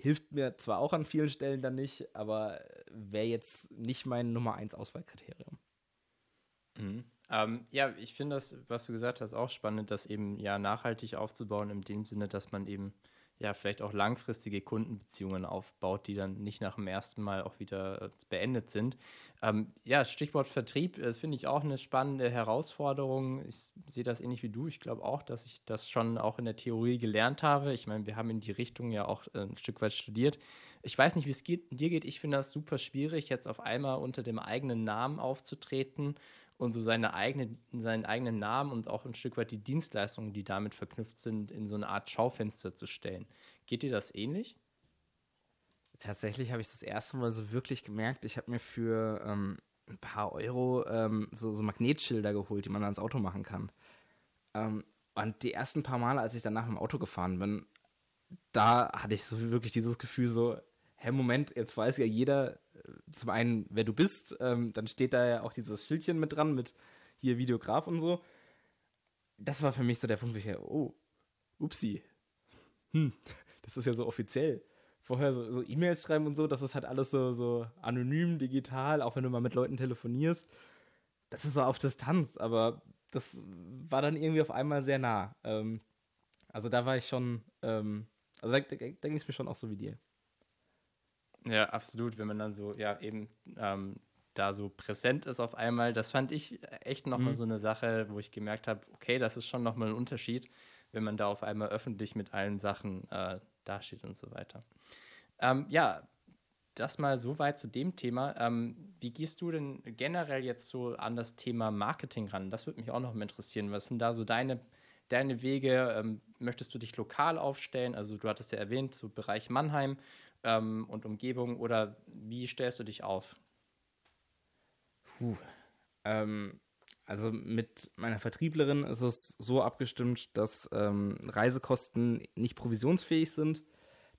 hilft mir zwar auch an vielen Stellen dann nicht, aber wäre jetzt nicht mein Nummer 1 Auswahlkriterium. Mhm. Ähm, ja, ich finde das, was du gesagt hast, auch spannend, das eben ja nachhaltig aufzubauen, in dem Sinne, dass man eben ja vielleicht auch langfristige Kundenbeziehungen aufbaut, die dann nicht nach dem ersten Mal auch wieder äh, beendet sind. Ähm, ja, Stichwort Vertrieb äh, finde ich auch eine spannende Herausforderung. Ich sehe das ähnlich wie du. Ich glaube auch, dass ich das schon auch in der Theorie gelernt habe. Ich meine, wir haben in die Richtung ja auch äh, ein Stück weit studiert. Ich weiß nicht, wie es dir geht. Ich finde das super schwierig, jetzt auf einmal unter dem eigenen Namen aufzutreten und so seine eigene, seinen eigenen Namen und auch ein Stück weit die Dienstleistungen, die damit verknüpft sind, in so eine Art Schaufenster zu stellen. Geht dir das ähnlich? Tatsächlich habe ich das erste Mal so wirklich gemerkt, ich habe mir für ähm, ein paar Euro ähm, so, so, Magnetschilder geholt, die man ans Auto machen kann. Ähm, und die ersten paar Male, als ich danach im Auto gefahren bin, da hatte ich so wirklich dieses Gefühl so, hä, Moment, jetzt weiß ja jeder äh, zum einen, wer du bist, ähm, dann steht da ja auch dieses Schildchen mit dran, mit hier Videograf und so. Das war für mich so der Punkt, wo ich, oh, upsi, hm, das ist ja so offiziell. Vorher so, so E-Mails schreiben und so, das ist halt alles so, so anonym, digital, auch wenn du mal mit Leuten telefonierst. Das ist so auf Distanz, aber das war dann irgendwie auf einmal sehr nah. Ähm, also da war ich schon, ähm, also da, da, da ging es mir schon auch so wie dir. Ja, absolut. Wenn man dann so, ja, eben ähm, da so präsent ist auf einmal, das fand ich echt nochmal mhm. so eine Sache, wo ich gemerkt habe, okay, das ist schon nochmal ein Unterschied, wenn man da auf einmal öffentlich mit allen Sachen äh, dasteht und so weiter. Ähm, ja, das mal so weit zu dem Thema. Ähm, wie gehst du denn generell jetzt so an das Thema Marketing ran? Das würde mich auch noch mal interessieren. Was sind da so deine, deine Wege? Ähm, möchtest du dich lokal aufstellen? Also du hattest ja erwähnt, so Bereich Mannheim ähm, und Umgebung oder wie stellst du dich auf? Puh. Ähm, also mit meiner Vertrieblerin ist es so abgestimmt, dass ähm, Reisekosten nicht provisionsfähig sind.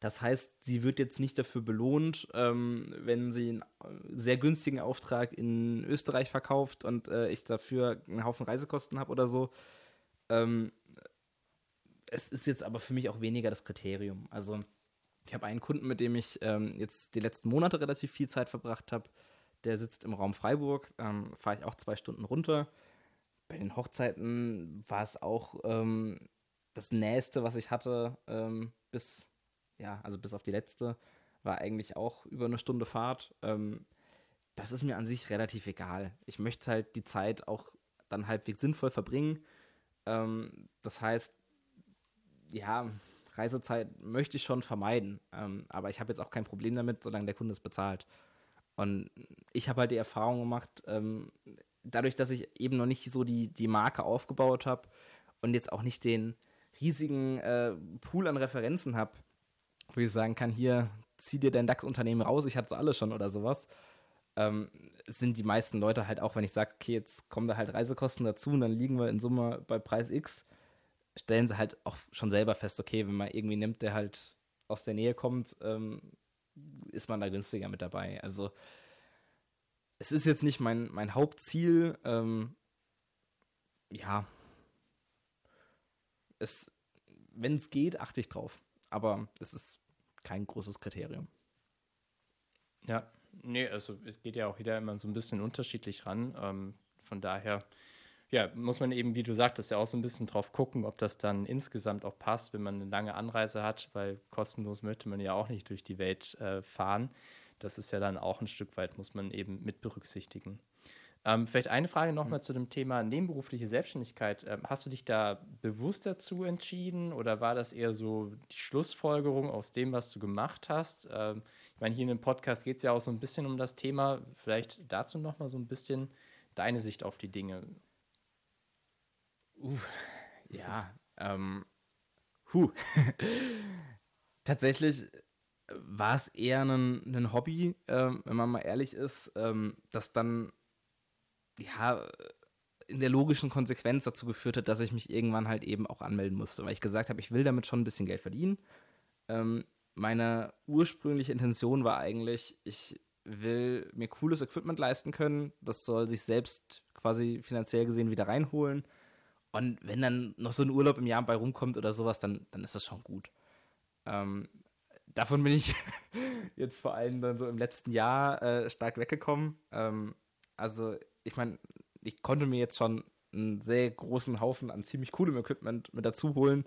Das heißt, sie wird jetzt nicht dafür belohnt, ähm, wenn sie einen sehr günstigen Auftrag in Österreich verkauft und äh, ich dafür einen Haufen Reisekosten habe oder so. Ähm, es ist jetzt aber für mich auch weniger das Kriterium. Also ich habe einen Kunden, mit dem ich ähm, jetzt die letzten Monate relativ viel Zeit verbracht habe. Der sitzt im Raum Freiburg. Ähm, Fahre ich auch zwei Stunden runter. Bei den Hochzeiten war es auch ähm, das Nächste, was ich hatte, ähm, bis, ja, also bis auf die letzte, war eigentlich auch über eine Stunde Fahrt. Ähm, das ist mir an sich relativ egal. Ich möchte halt die Zeit auch dann halbwegs sinnvoll verbringen. Ähm, das heißt, ja, Reisezeit möchte ich schon vermeiden. Ähm, aber ich habe jetzt auch kein Problem damit, solange der Kunde es bezahlt. Und ich habe halt die Erfahrung gemacht, ähm, dadurch, dass ich eben noch nicht so die, die Marke aufgebaut habe und jetzt auch nicht den riesigen äh, Pool an Referenzen habe, wo ich sagen kann, hier, zieh dir dein DAX-Unternehmen raus, ich hatte es alle schon oder sowas, ähm, sind die meisten Leute halt auch, wenn ich sage, okay, jetzt kommen da halt Reisekosten dazu und dann liegen wir in Summe bei Preis X, stellen sie halt auch schon selber fest, okay, wenn man irgendwie nimmt, der halt aus der Nähe kommt, ähm, ist man da günstiger mit dabei. Also es ist jetzt nicht mein, mein Hauptziel. Ähm, ja, es, wenn es geht, achte ich drauf. Aber es ist kein großes Kriterium. Ja, nee, also es geht ja auch wieder immer so ein bisschen unterschiedlich ran. Ähm, von daher ja, muss man eben, wie du sagtest, ja auch so ein bisschen drauf gucken, ob das dann insgesamt auch passt, wenn man eine lange Anreise hat, weil kostenlos möchte man ja auch nicht durch die Welt äh, fahren. Das ist ja dann auch ein Stück weit, muss man eben mit berücksichtigen. Ähm, vielleicht eine Frage nochmal mhm. zu dem Thema nebenberufliche Selbstständigkeit. Ähm, hast du dich da bewusst dazu entschieden oder war das eher so die Schlussfolgerung aus dem, was du gemacht hast? Ähm, ich meine, hier in dem Podcast geht es ja auch so ein bisschen um das Thema. Vielleicht dazu nochmal so ein bisschen deine Sicht auf die Dinge. Uh, ja, ähm, huh. Tatsächlich war es eher ein, ein Hobby, ähm, wenn man mal ehrlich ist, ähm, das dann ja in der logischen Konsequenz dazu geführt hat, dass ich mich irgendwann halt eben auch anmelden musste, weil ich gesagt habe, ich will damit schon ein bisschen Geld verdienen. Ähm, meine ursprüngliche Intention war eigentlich, ich will mir cooles Equipment leisten können, das soll sich selbst quasi finanziell gesehen wieder reinholen Und wenn dann noch so ein Urlaub im Jahr bei rumkommt oder sowas, dann, dann ist das schon gut. Ähm, davon bin ich jetzt vor allem dann so im letzten Jahr äh, stark weggekommen. Ähm, also, ich meine, ich konnte mir jetzt schon einen sehr großen Haufen an ziemlich coolem Equipment mit dazu holen.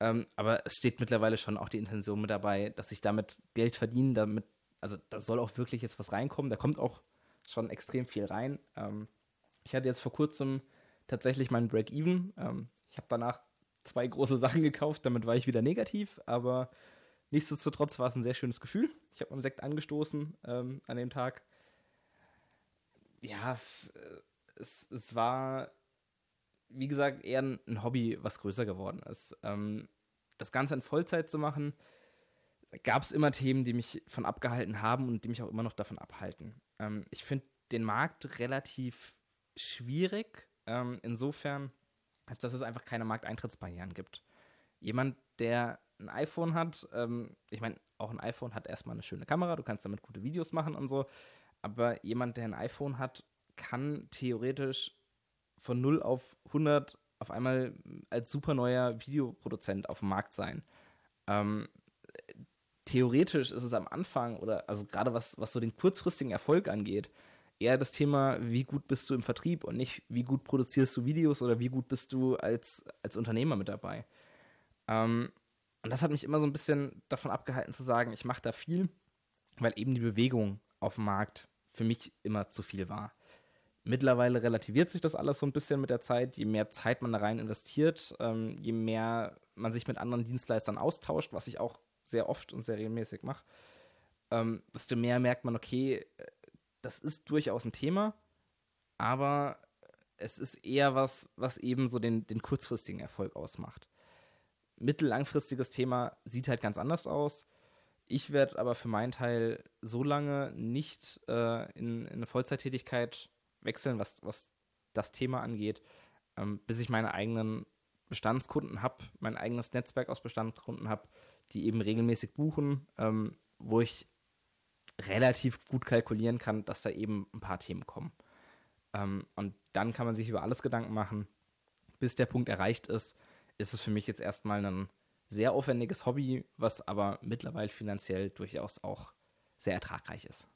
Ähm, aber es steht mittlerweile schon auch die Intention mit dabei, dass ich damit Geld verdiene, damit, also da soll auch wirklich jetzt was reinkommen. Da kommt auch schon extrem viel rein. Ähm, ich hatte jetzt vor kurzem tatsächlich meinen Break-Even. Ähm, ich habe danach zwei große Sachen gekauft, damit war ich wieder negativ, aber nichtsdestotrotz war es ein sehr schönes Gefühl. Ich habe am Sekt angestoßen ähm, an dem Tag. Ja, äh, es, es war, wie gesagt, eher ein, ein Hobby, was größer geworden ist. Ähm, das Ganze in Vollzeit zu machen, gab es immer Themen, die mich von abgehalten haben und die mich auch immer noch davon abhalten. Ähm, ich finde den Markt relativ schwierig, ähm, insofern, als dass es einfach keine Markteintrittsbarrieren gibt. Jemand, der ein iPhone hat, ähm, ich meine, auch ein iPhone hat erstmal eine schöne Kamera, du kannst damit gute Videos machen und so, aber jemand, der ein iPhone hat, kann theoretisch von 0 auf 100 auf einmal als super neuer Videoproduzent auf dem Markt sein. Ähm, theoretisch ist es am Anfang oder also gerade was, was so den kurzfristigen Erfolg angeht, eher das Thema, wie gut bist du im Vertrieb und nicht, wie gut produzierst du Videos oder wie gut bist du als, als Unternehmer mit dabei. Ähm, und das hat mich immer so ein bisschen davon abgehalten zu sagen, ich mache da viel, weil eben die Bewegung auf dem Markt für mich immer zu viel war. Mittlerweile relativiert sich das alles so ein bisschen mit der Zeit. Je mehr Zeit man da rein investiert, ähm, je mehr man sich mit anderen Dienstleistern austauscht, was ich auch sehr oft und sehr regelmäßig mache, ähm, desto mehr merkt man, okay, das ist durchaus ein Thema, aber es ist eher was, was eben so den, den kurzfristigen Erfolg ausmacht. Mittellangfristiges Thema sieht halt ganz anders aus. Ich werde aber für meinen Teil so lange nicht äh, in, in, eine Vollzeittätigkeit wechseln, was, was das Thema angeht, ähm, bis ich meine eigenen Bestandskunden habe, mein eigenes Netzwerk aus Bestandskunden habe, die eben regelmäßig buchen, ähm, wo ich relativ gut kalkulieren kann, dass da eben ein paar Themen kommen. Ähm, und dann kann man sich über alles Gedanken machen. Bis der Punkt erreicht ist, ist es für mich jetzt erstmal ein sehr aufwendiges Hobby, was aber mittlerweile finanziell durchaus auch sehr ertragreich ist.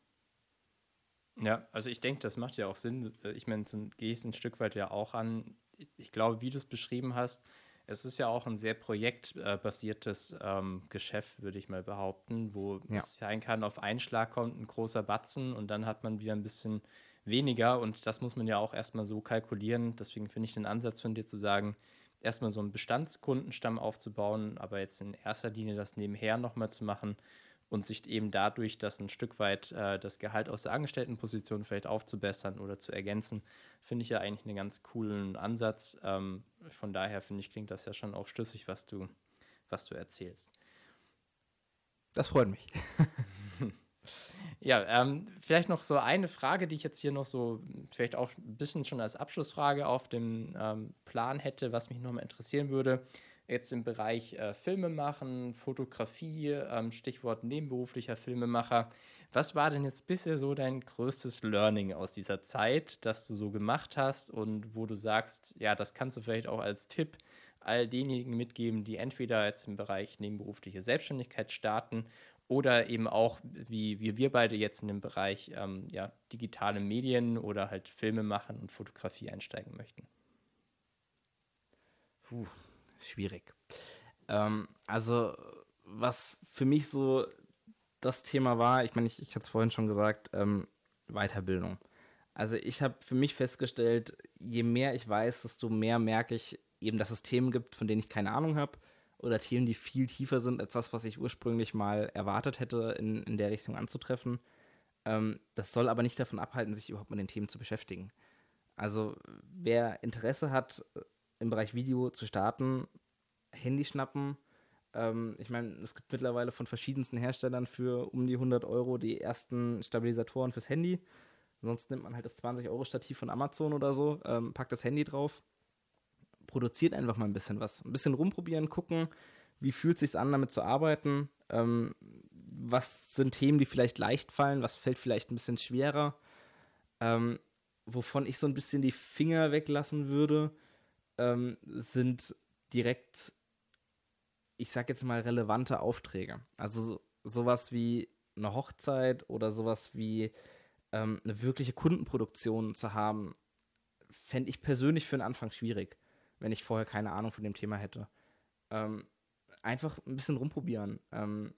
Ja, also ich denke, das macht ja auch Sinn. Ich meine, du gehst ein Stück weit ja auch an. Ich glaube, wie du es beschrieben hast, es ist ja auch ein sehr projektbasiertes ähm, Geschäft, würde ich mal behaupten, wo ja. es sein kann, auf einen Schlag kommt ein großer Batzen und dann hat man wieder ein bisschen weniger und das muss man ja auch erstmal so kalkulieren. Deswegen finde ich den Ansatz von dir zu sagen, erstmal so einen Bestandskundenstamm aufzubauen, aber jetzt in erster Linie das nebenher nochmal zu machen und sich eben dadurch das ein Stück weit äh, das Gehalt aus der Angestelltenposition vielleicht aufzubessern oder zu ergänzen, finde ich ja eigentlich einen ganz coolen Ansatz. Ähm, von daher finde ich, klingt das ja schon auch schlüssig, was du, was du erzählst. Das freut mich. ja, ähm, vielleicht noch so eine Frage, die ich jetzt hier noch so vielleicht auch ein bisschen schon als Abschlussfrage auf dem ähm, Plan hätte, was mich nochmal interessieren würde jetzt im Bereich äh, Filme machen, Fotografie, ähm, Stichwort nebenberuflicher Filmemacher. Was war denn jetzt bisher so dein größtes Learning aus dieser Zeit, das du so gemacht hast und wo du sagst, ja, das kannst du vielleicht auch als Tipp all denjenigen mitgeben, die entweder jetzt im Bereich nebenberufliche Selbstständigkeit starten oder eben auch, wie, wie wir beide jetzt in dem Bereich ähm, ja, digitale Medien oder halt Filme machen und Fotografie einsteigen möchten? Puh, schwierig. Ähm, also, was für mich so das Thema war, ich meine, ich, ich hatte es vorhin schon gesagt, ähm, Weiterbildung. Also ich habe für mich festgestellt, je mehr ich weiß, desto mehr merke ich eben, dass es Themen gibt, von denen ich keine Ahnung habe oder Themen, die viel tiefer sind als das, was ich ursprünglich mal erwartet hätte, in, in der Richtung anzutreffen. Ähm, das soll aber nicht davon abhalten, sich überhaupt mit den Themen zu beschäftigen. Also wer Interesse hat, im Bereich Video zu starten, Handy schnappen. Ähm, ich meine, es gibt mittlerweile von verschiedensten Herstellern für um die 100 Euro die ersten Stabilisatoren fürs Handy. Sonst nimmt man halt das 20-Euro-Stativ von Amazon oder so, ähm, packt das Handy drauf, produziert einfach mal ein bisschen was. Ein bisschen rumprobieren, gucken, wie fühlt es sich an, damit zu arbeiten. Ähm, was sind Themen, die vielleicht leicht fallen, was fällt vielleicht ein bisschen schwerer. Ähm, wovon ich so ein bisschen die Finger weglassen würde, ähm, sind direkt, ich sag jetzt mal, relevante Aufträge. Also so, sowas wie eine Hochzeit oder sowas wie ähm, eine wirkliche Kundenproduktion zu haben, fände ich persönlich für den Anfang schwierig, wenn ich vorher keine Ahnung von dem Thema hätte. Ähm, einfach ein bisschen rumprobieren ähm,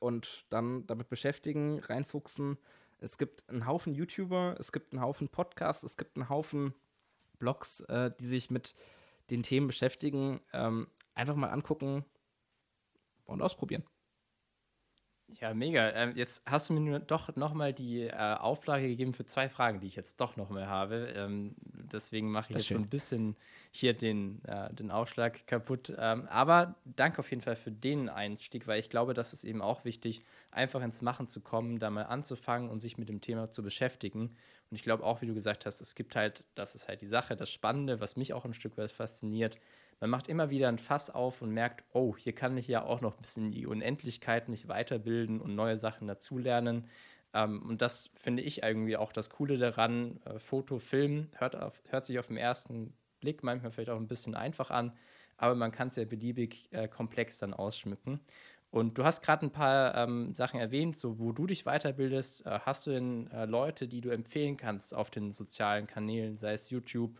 und dann damit beschäftigen, reinfuchsen. Es gibt einen Haufen YouTuber, es gibt einen Haufen Podcasts, es gibt einen Haufen Blogs, äh, die sich mit den Themen beschäftigen. Ähm, einfach mal angucken und ausprobieren. Ja, mega. Ähm, jetzt hast du mir nur doch nochmal die äh, Auflage gegeben für zwei Fragen, die ich jetzt doch nochmal habe. Ähm, deswegen mache ich jetzt schön. so ein bisschen hier den, äh, den Aufschlag kaputt. Ähm, aber danke auf jeden Fall für den Einstieg, weil ich glaube, das ist eben auch wichtig, einfach ins Machen zu kommen, da mal anzufangen und sich mit dem Thema zu beschäftigen. Und ich glaube auch, wie du gesagt hast, es gibt halt, das ist halt die Sache, das Spannende, was mich auch ein Stück weit fasziniert, man macht immer wieder ein Fass auf und merkt, oh, hier kann ich ja auch noch ein bisschen die Unendlichkeit mich weiterbilden und neue Sachen dazulernen. Ähm, und das finde ich irgendwie auch das Coole daran. Äh, Foto, Film hört, auf, hört sich auf den ersten Blick manchmal vielleicht auch ein bisschen einfach an, aber man kann es ja beliebig äh, komplex dann ausschmücken. Und du hast gerade ein paar ähm, Sachen erwähnt, so wo du dich weiterbildest. Äh, hast du denn äh, Leute, die du empfehlen kannst auf den sozialen Kanälen, sei es YouTube,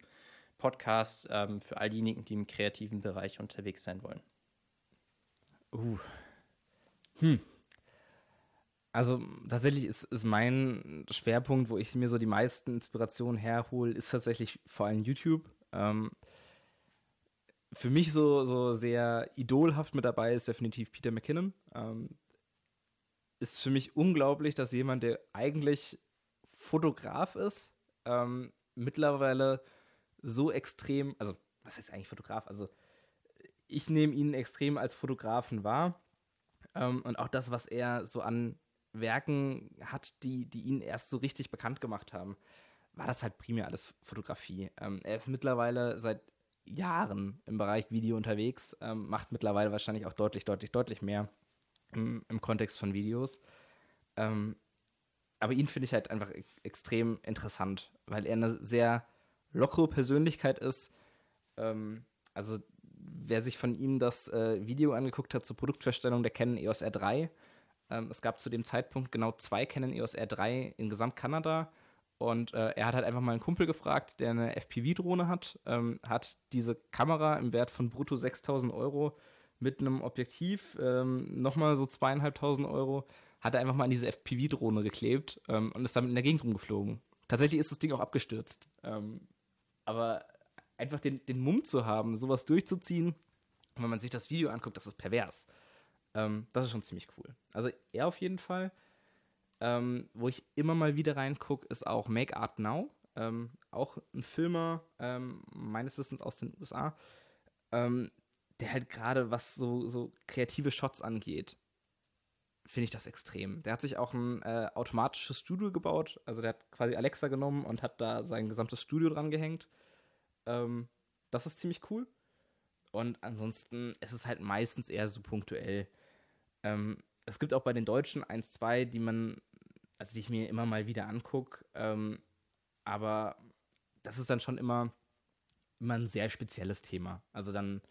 Podcast ähm, für all diejenigen, die im kreativen Bereich unterwegs sein wollen? Uh. Hm. Also tatsächlich ist, ist mein Schwerpunkt, wo ich mir so die meisten Inspirationen herhole, ist tatsächlich vor allem YouTube. Ähm, für mich so, so sehr idolhaft mit dabei ist definitiv Peter McKinnon. Ähm, ist für mich unglaublich, dass jemand, der eigentlich Fotograf ist, ähm, mittlerweile so extrem, also was ist eigentlich Fotograf? Also ich nehme ihn extrem als Fotografen wahr. Ähm, und auch das, was er so an Werken hat, die, die ihn erst so richtig bekannt gemacht haben, war das halt primär alles Fotografie. Ähm, er ist mittlerweile seit Jahren im Bereich Video unterwegs, ähm, macht mittlerweile wahrscheinlich auch deutlich, deutlich, deutlich mehr im, im Kontext von Videos. Ähm, aber ihn finde ich halt einfach e extrem interessant, weil er eine sehr lockere Persönlichkeit ist. Ähm, also wer sich von ihm das äh, Video angeguckt hat zur Produktverstellung der Canon EOS R3, ähm, es gab zu dem Zeitpunkt genau zwei Canon EOS R3 in Gesamtkanada und äh, er hat halt einfach mal einen Kumpel gefragt, der eine FPV-Drohne hat, ähm, hat diese Kamera im Wert von brutto 6000 Euro mit einem Objektiv, ähm, nochmal so zweieinhalbtausend Euro, hat er einfach mal an diese FPV-Drohne geklebt ähm, und ist damit in der Gegend rumgeflogen. Tatsächlich ist das Ding auch abgestürzt. Ähm, aber einfach den, den Mumm zu haben, sowas durchzuziehen, wenn man sich das Video anguckt, das ist pervers. Ähm, das ist schon ziemlich cool. Also er auf jeden Fall. Ähm, wo ich immer mal wieder reingucke, ist auch Make Art Now. Ähm, auch ein Filmer, ähm, meines Wissens aus den USA, ähm, der halt gerade, was so, so kreative Shots angeht, finde ich das extrem. Der hat sich auch ein äh, automatisches Studio gebaut. Also der hat quasi Alexa genommen und hat da sein gesamtes Studio dran gehängt. Ähm, das ist ziemlich cool. Und ansonsten ist es halt meistens eher so punktuell. Ähm, es gibt auch bei den Deutschen eins, zwei, die man, also die ich mir immer mal wieder angucke. Ähm, aber das ist dann schon immer, immer ein sehr spezielles Thema. Also dann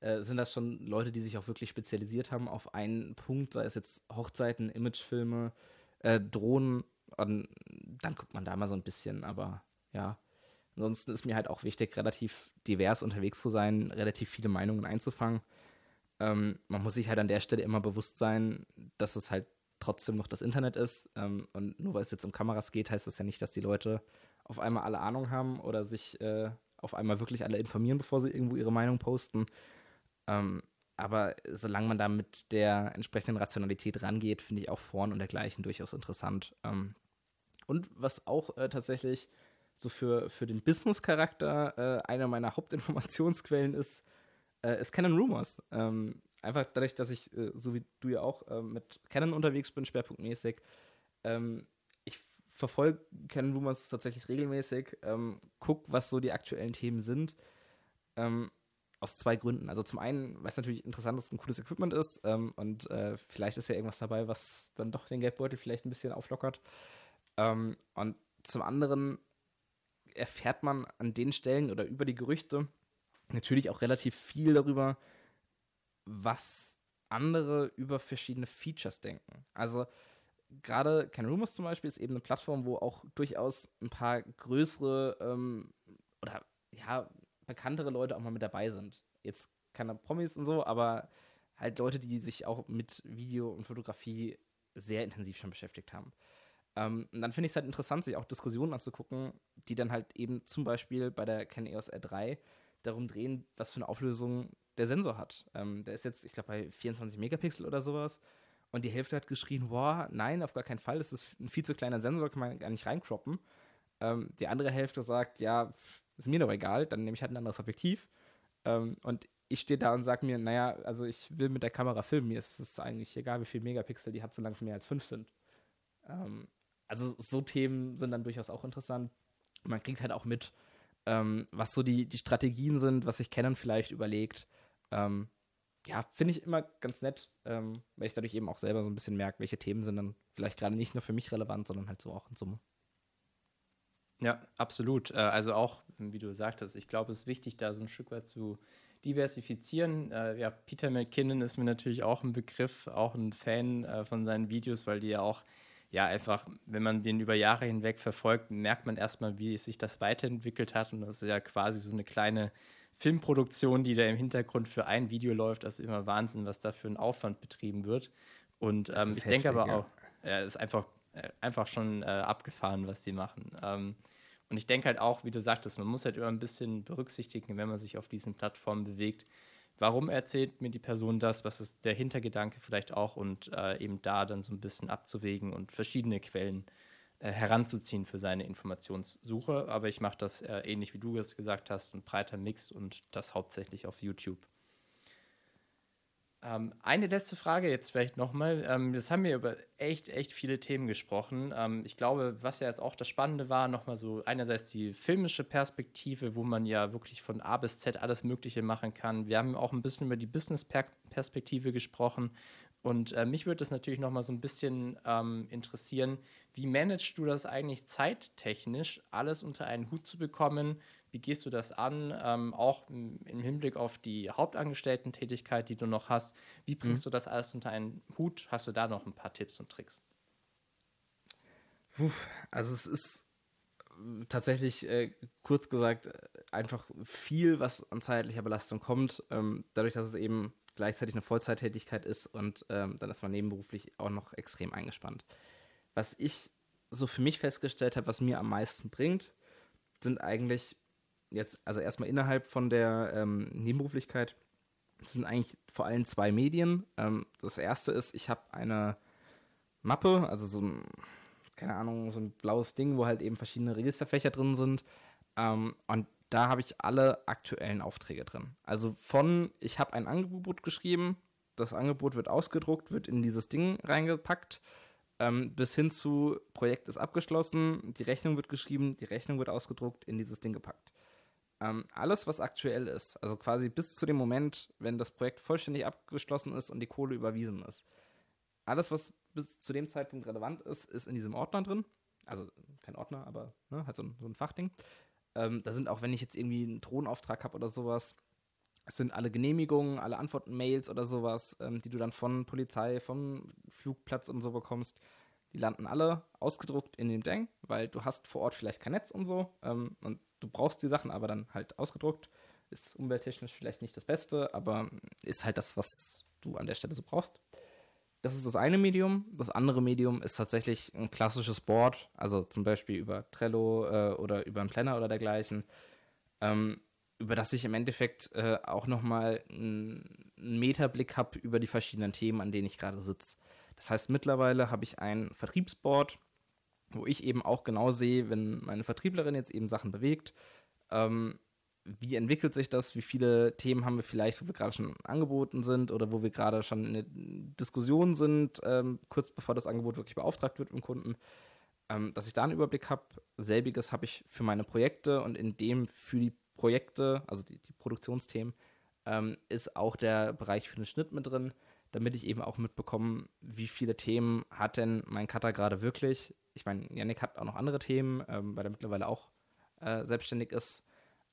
äh, sind das schon Leute, die sich auch wirklich spezialisiert haben auf einen Punkt, sei es jetzt Hochzeiten, Imagefilme, äh, Drohnen. Und dann guckt man da mal so ein bisschen, aber ja. Ansonsten ist mir halt auch wichtig, relativ divers unterwegs zu sein, relativ viele Meinungen einzufangen. Ähm, man muss sich halt an der Stelle immer bewusst sein, dass es halt trotzdem noch das Internet ist. Ähm, und nur weil es jetzt um Kameras geht, heißt das ja nicht, dass die Leute auf einmal alle Ahnung haben oder sich äh, auf einmal wirklich alle informieren, bevor sie irgendwo ihre Meinung posten. Ähm, aber solange man da mit der entsprechenden Rationalität rangeht, finde ich auch Foren und dergleichen durchaus interessant. Ähm, und was auch äh, tatsächlich so für, für den Business-Charakter äh, eine meiner Hauptinformationsquellen ist, äh, ist Canon Rumors. Ähm, einfach dadurch, dass ich, äh, so wie du ja auch, äh, mit Canon unterwegs bin, schwerpunktmäßig. Ähm, ich verfolge Canon Rumors tatsächlich regelmäßig, ähm, guck, was so die aktuellen Themen sind. Ähm, aus zwei Gründen. Also zum einen, weil es natürlich interessant ist, ein cooles Equipment ist ähm, und äh, vielleicht ist ja irgendwas dabei, was dann doch den Geldbeutel vielleicht ein bisschen auflockert. Ähm, und zum anderen erfährt man an den Stellen oder über die Gerüchte natürlich auch relativ viel darüber, was andere über verschiedene Features denken. Also gerade Can Rumors zum Beispiel ist eben eine Plattform, wo auch durchaus ein paar größere ähm, oder ja, bekanntere Leute auch mal mit dabei sind. Jetzt keine Promis und so, aber halt Leute, die sich auch mit Video und Fotografie sehr intensiv schon beschäftigt haben. Ähm, und dann finde ich es halt interessant, sich auch Diskussionen anzugucken, die dann halt eben zum Beispiel bei der Canon EOS R3 darum drehen, was für eine Auflösung der Sensor hat. Ähm, der ist jetzt, ich glaube, bei 24 Megapixel oder sowas. Und die Hälfte hat geschrien, boah, nein, auf gar keinen Fall, das ist ein viel zu kleiner Sensor, kann man gar nicht reinkroppen. Ähm, die andere Hälfte sagt, ja, ist mir doch egal, dann nehme ich halt ein anderes Objektiv. Ähm, und ich stehe da und sage mir, naja, also ich will mit der Kamera filmen, mir ist es eigentlich egal, wie viel Megapixel die hat, solange es mehr als fünf sind. Ähm, also so Themen sind dann durchaus auch interessant. Man kriegt halt auch mit, ähm, was so die, die Strategien sind, was sich Canon vielleicht überlegt. Ähm, ja, finde ich immer ganz nett, ähm, weil ich dadurch eben auch selber so ein bisschen merke, welche Themen sind dann vielleicht gerade nicht nur für mich relevant, sondern halt so auch in Summe. Ja, absolut. Äh, also auch, wie du sagtest, ich glaube, es ist wichtig, da so ein Stück weit zu diversifizieren. Äh, ja, Peter McKinnon ist mir natürlich auch ein Begriff, auch ein Fan äh, von seinen Videos, weil die ja auch, ja, einfach, wenn man den über Jahre hinweg verfolgt, merkt man erstmal, wie sich das weiterentwickelt hat. Und das ist ja quasi so eine kleine Filmproduktion, die da im Hintergrund für ein Video läuft. Das ist immer Wahnsinn, was da für ein Aufwand betrieben wird. Und ähm, ich denke aber ja. auch, ja, ist einfach, äh, einfach schon äh, abgefahren, was die machen. Ähm, und ich denke halt auch, wie du sagtest, man muss halt immer ein bisschen berücksichtigen, wenn man sich auf diesen Plattformen bewegt, warum erzählt mir die Person das, was ist der Hintergedanke vielleicht auch und äh, eben da dann so ein bisschen abzuwägen und verschiedene Quellen äh, heranzuziehen für seine Informationssuche. Aber ich mache das äh, ähnlich wie du es gesagt hast, ein breiter Mix und das hauptsächlich auf YouTube. Ähm, eine letzte Frage jetzt vielleicht nochmal. Ähm, das haben wir über echt, echt viele Themen gesprochen. Ähm, ich glaube, was ja jetzt auch das Spannende war, nochmal so einerseits die filmische Perspektive, wo man ja wirklich von A bis Z alles Mögliche machen kann. Wir haben auch ein bisschen über die Business-Perspektive gesprochen. Und äh, mich würde es natürlich nochmal so ein bisschen ähm, interessieren, wie managst du das eigentlich zeittechnisch, alles unter einen Hut zu bekommen? Wie gehst du das an? Ähm, auch im Hinblick auf die Hauptangestellten-Tätigkeit, die du noch hast. Wie bringst mhm. du das alles unter einen Hut? Hast du da noch ein paar Tipps und Tricks? Puh, also es ist äh, tatsächlich, äh, kurz gesagt, äh, einfach viel, was an zeitlicher Belastung kommt. Ähm, dadurch, dass es eben gleichzeitig eine Vollzeittätigkeit ist und ähm, dann ist man nebenberuflich auch noch extrem eingespannt. Was ich so für mich festgestellt habe, was mir am meisten bringt, sind eigentlich jetzt, also erstmal innerhalb von der ähm, Nebenberuflichkeit, sind eigentlich vor allem zwei Medien. Ähm, das erste ist, ich habe eine Mappe, also so ein, keine Ahnung, so ein blaues Ding, wo halt eben verschiedene Registerfächer drin sind. Ähm, und da habe ich alle aktuellen Aufträge drin. Also von, ich habe ein Angebot geschrieben, das Angebot wird ausgedruckt, wird in dieses Ding reingepackt, ähm, bis hin zu Projekt ist abgeschlossen, die Rechnung wird geschrieben, die Rechnung wird ausgedruckt, in dieses Ding gepackt. Ähm, alles, was aktuell ist, also quasi bis zu dem Moment, wenn das Projekt vollständig abgeschlossen ist und die Kohle überwiesen ist. Alles, was bis zu dem Zeitpunkt relevant ist, ist in diesem Ordner drin. Also kein Ordner, aber ne, halt so ein, so ein Fachding. Ähm, da sind auch, wenn ich jetzt irgendwie einen Drohnenauftrag habe oder sowas, sind alle Genehmigungen, alle Antworten-Mails oder sowas, ähm, die du dann von Polizei, vom Flugplatz und so bekommst. Die landen alle ausgedruckt in dem Ding, weil du hast vor Ort vielleicht kein Netz und so. Ähm, und du brauchst die Sachen aber dann halt ausgedruckt. Ist umwelttechnisch vielleicht nicht das Beste, aber ist halt das, was du an der Stelle so brauchst. Das ist das eine Medium. Das andere Medium ist tatsächlich ein klassisches Board, also zum Beispiel über Trello äh, oder über einen Planner oder dergleichen, ähm, über das ich im Endeffekt äh, auch nochmal einen Metablick habe über die verschiedenen Themen, an denen ich gerade sitze. Das heißt, mittlerweile habe ich ein Vertriebsboard, wo ich eben auch genau sehe, wenn meine Vertrieblerin jetzt eben Sachen bewegt, ähm, wie entwickelt sich das, wie viele Themen haben wir vielleicht, wo wir gerade schon angeboten sind oder wo wir gerade schon in der Diskussion sind, ähm, kurz bevor das Angebot wirklich beauftragt wird im Kunden, ähm, dass ich da einen Überblick habe. Selbiges habe ich für meine Projekte und in dem für die Projekte, also die, die Produktionsthemen, ähm, ist auch der Bereich für den Schnitt mit drin, damit ich eben auch mitbekomme, wie viele Themen hat denn mein Cutter gerade wirklich, ich meine, Yannick hat auch noch andere Themen, ähm, weil er mittlerweile auch äh, selbstständig ist.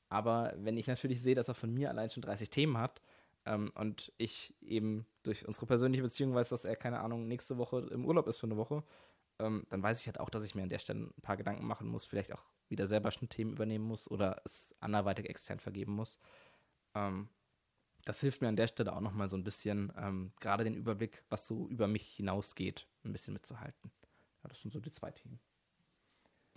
Aber wenn ich natürlich sehe, dass er von mir allein schon 30 Themen hat ähm, und ich eben durch unsere persönliche Beziehung weiß, dass er, keine Ahnung, nächste Woche im Urlaub ist für eine Woche, ähm, dann weiß ich halt auch, dass ich mir an der Stelle ein paar Gedanken machen muss, vielleicht auch wieder selber schon Themen übernehmen muss oder es anderweitig extern vergeben muss. Ähm, das hilft mir an der Stelle auch nochmal so ein bisschen, ähm, gerade den Überblick, was so über mich hinausgeht, ein bisschen mitzuhalten. Ja, das sind so die zwei Themen.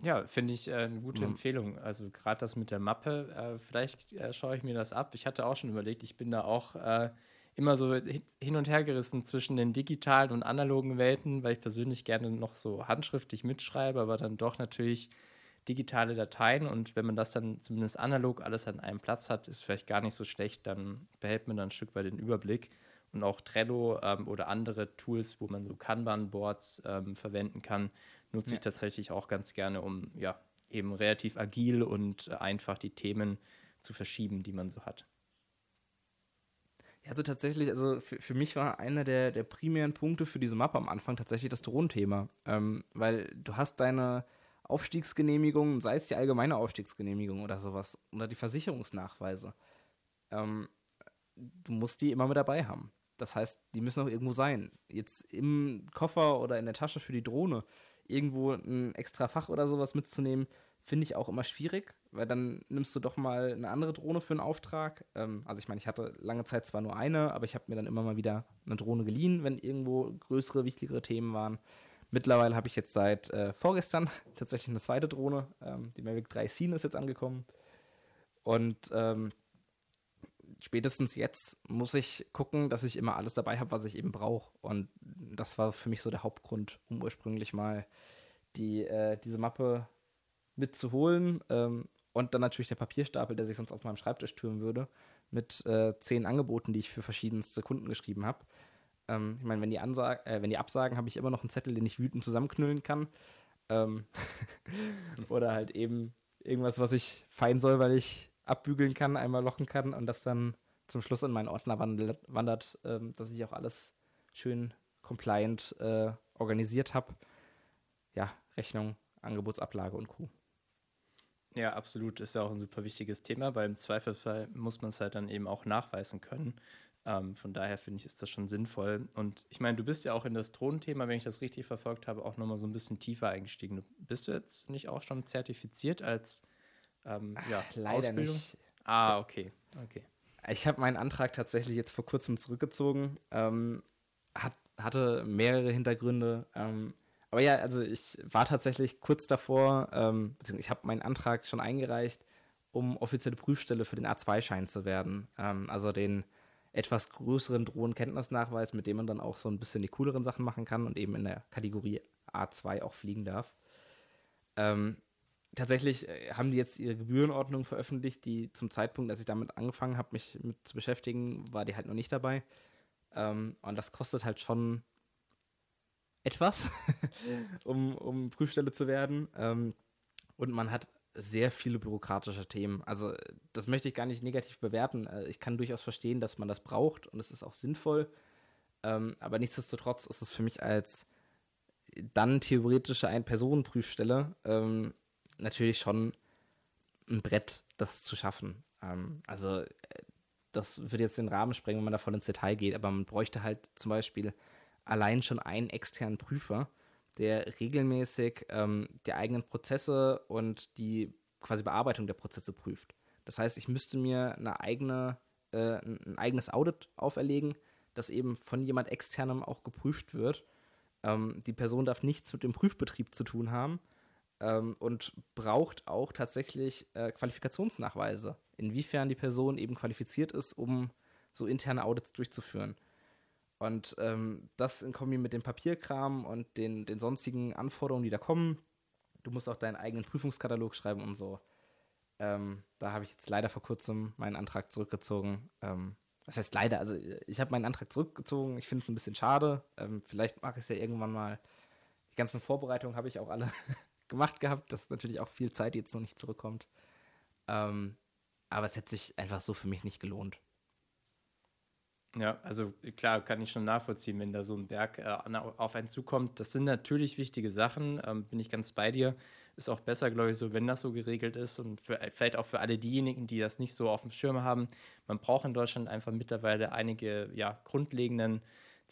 Ja, finde ich äh, eine gute mhm. Empfehlung. Also gerade das mit der Mappe, äh, vielleicht äh, schaue ich mir das ab. Ich hatte auch schon überlegt, ich bin da auch äh, immer so hin und her gerissen zwischen den digitalen und analogen Welten, weil ich persönlich gerne noch so handschriftlich mitschreibe, aber dann doch natürlich digitale Dateien und wenn man das dann zumindest analog alles an einem Platz hat, ist vielleicht gar nicht so schlecht, dann behält man dann ein Stück weit den Überblick und auch Trello ähm, oder andere Tools, wo man so Kanban-Boards ähm, verwenden kann, nutze ja. ich tatsächlich auch ganz gerne, um ja eben relativ agil und äh, einfach die Themen zu verschieben, die man so hat. Ja, also tatsächlich, also für, für mich war einer der, der primären Punkte für diese Mappe am Anfang tatsächlich das Drohnenthema. Ähm, weil du hast deine Aufstiegsgenehmigung, sei es die allgemeine Aufstiegsgenehmigung oder sowas, oder die Versicherungsnachweise. Ähm, du musst die immer mit dabei haben. Das heißt, die müssen auch irgendwo sein. Jetzt im Koffer oder in der Tasche für die Drohne irgendwo ein extra Fach oder sowas mitzunehmen, finde ich auch immer schwierig, weil dann nimmst du doch mal eine andere Drohne für einen Auftrag. Ähm, also ich meine, ich hatte lange Zeit zwar nur eine, aber ich habe mir dann immer mal wieder eine Drohne geliehen, wenn irgendwo größere, wichtigere Themen waren. Mittlerweile habe ich jetzt seit äh, vorgestern tatsächlich eine zweite Drohne. Ähm, die Mavic 3 Scene ist jetzt angekommen. Und ähm, spätestens jetzt muss ich gucken, dass ich immer alles dabei habe, was ich eben brauche. Und das war für mich so der Hauptgrund, um ursprünglich mal die, äh, diese Mappe mitzuholen. Ähm, und dann natürlich der Papierstapel, der sich sonst auf meinem Schreibtisch türmen würde, mit äh, zehn Angeboten, die ich für verschiedenste Kunden geschrieben habe. Ähm, ich meine, wenn die äh, wenn die absagen, habe ich immer noch einen Zettel, den ich wütend zusammenknüllen kann. Ähm Oder halt eben irgendwas, was ich fein soll, weil ich abbügeln kann, einmal lochen kann und das dann zum Schluss in meinen Ordner wandert, wandert ähm, dass ich auch alles schön compliant äh, organisiert habe. Ja, Rechnung, Angebotsablage und Co. Ja, absolut. Ist ja auch ein super wichtiges Thema, weil im Zweifelsfall muss man es halt dann eben auch nachweisen können. Ähm, von daher finde ich, ist das schon sinnvoll. Und ich meine, du bist ja auch in das Drohnenthema, wenn ich das richtig verfolgt habe, auch nochmal so ein bisschen tiefer eingestiegen. Bist du jetzt nicht auch schon zertifiziert als ähm, ja, Leider Ausbildung? Nicht. Ah, okay. okay. Ich habe meinen Antrag tatsächlich jetzt vor kurzem zurückgezogen. Ähm, hat, hatte mehrere Hintergründe. Ähm, aber ja, also ich war tatsächlich kurz davor, ähm, ich habe meinen Antrag schon eingereicht, um offizielle Prüfstelle für den A2-Schein zu werden. Ähm, also den etwas größeren Drohnenkenntnisnachweis, mit dem man dann auch so ein bisschen die cooleren Sachen machen kann und eben in der Kategorie A2 auch fliegen darf. Ähm, tatsächlich äh, haben die jetzt ihre Gebührenordnung veröffentlicht, die zum Zeitpunkt, als ich damit angefangen habe, mich mit zu beschäftigen, war die halt noch nicht dabei. Ähm, und das kostet halt schon etwas, um, um Prüfstelle zu werden. Ähm, und man hat sehr viele bürokratische Themen. Also das möchte ich gar nicht negativ bewerten. Äh, ich kann durchaus verstehen, dass man das braucht und es ist auch sinnvoll. Ähm, aber nichtsdestotrotz ist es für mich als dann theoretische Ein-Personen-Prüfstelle ähm, natürlich schon ein Brett, das zu schaffen. Ähm, also äh, das würde jetzt den Rahmen sprengen, wenn man da voll ins Detail geht, aber man bräuchte halt zum Beispiel allein schon einen externen Prüfer, der regelmäßig ähm, die eigenen Prozesse und die quasi Bearbeitung der Prozesse prüft. Das heißt, ich müsste mir eine eigene, äh, ein eigenes Audit auferlegen, das eben von jemand externem auch geprüft wird. Ähm, die Person darf nichts mit dem Prüfbetrieb zu tun haben ähm, und braucht auch tatsächlich äh, Qualifikationsnachweise, inwiefern die Person eben qualifiziert ist, um so interne Audits durchzuführen. Und ähm, das in Kombi mit dem Papierkram und den, den sonstigen Anforderungen, die da kommen. Du musst auch deinen eigenen Prüfungskatalog schreiben und so. Ähm, da habe ich jetzt leider vor kurzem meinen Antrag zurückgezogen. Ähm, was heißt leider? Also ich habe meinen Antrag zurückgezogen. Ich finde es ein bisschen schade. Ähm, vielleicht mache ich es ja irgendwann mal. Die ganzen Vorbereitungen habe ich auch alle gemacht gehabt. Das ist natürlich auch viel Zeit, jetzt noch nicht zurückkommt. Ähm, aber es hätte sich einfach so für mich nicht gelohnt. Ja, also klar, kann ich schon nachvollziehen, wenn da so ein Berg äh, auf einen zukommt. Das sind natürlich wichtige Sachen, ähm, bin ich ganz bei dir. Ist auch besser, glaube ich, so, wenn das so geregelt ist und für, vielleicht auch für alle diejenigen, die das nicht so auf dem Schirm haben. Man braucht in Deutschland einfach mittlerweile einige ja, grundlegenden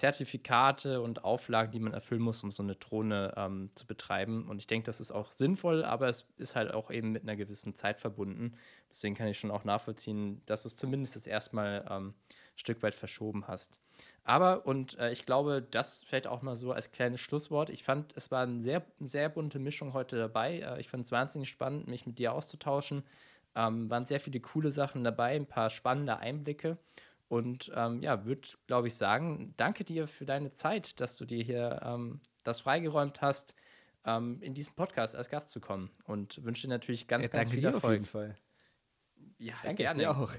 Zertifikate und Auflagen, die man erfüllen muss, um so eine Drohne ähm, zu betreiben. Und ich denke, das ist auch sinnvoll, aber es ist halt auch eben mit einer gewissen Zeit verbunden. Deswegen kann ich schon auch nachvollziehen, dass du es zumindest jetzt erstmal ähm, Stück weit verschoben hast. Aber, und äh, ich glaube, das fällt auch mal so als kleines Schlusswort. Ich fand, es war eine sehr, sehr bunte Mischung heute dabei. Äh, ich fand es wahnsinnig spannend, mich mit dir auszutauschen. Ähm, waren sehr viele coole Sachen dabei, ein paar spannende Einblicke. Und ähm, ja, würde, glaube ich, sagen, danke dir für deine Zeit, dass du dir hier ähm, das freigeräumt hast, ähm, in diesen Podcast als Gast zu kommen. Und wünsche dir natürlich ganz, ja, ganz viel Erfolg. Auf jeden Fall. Ja, danke gerne. Dir auch.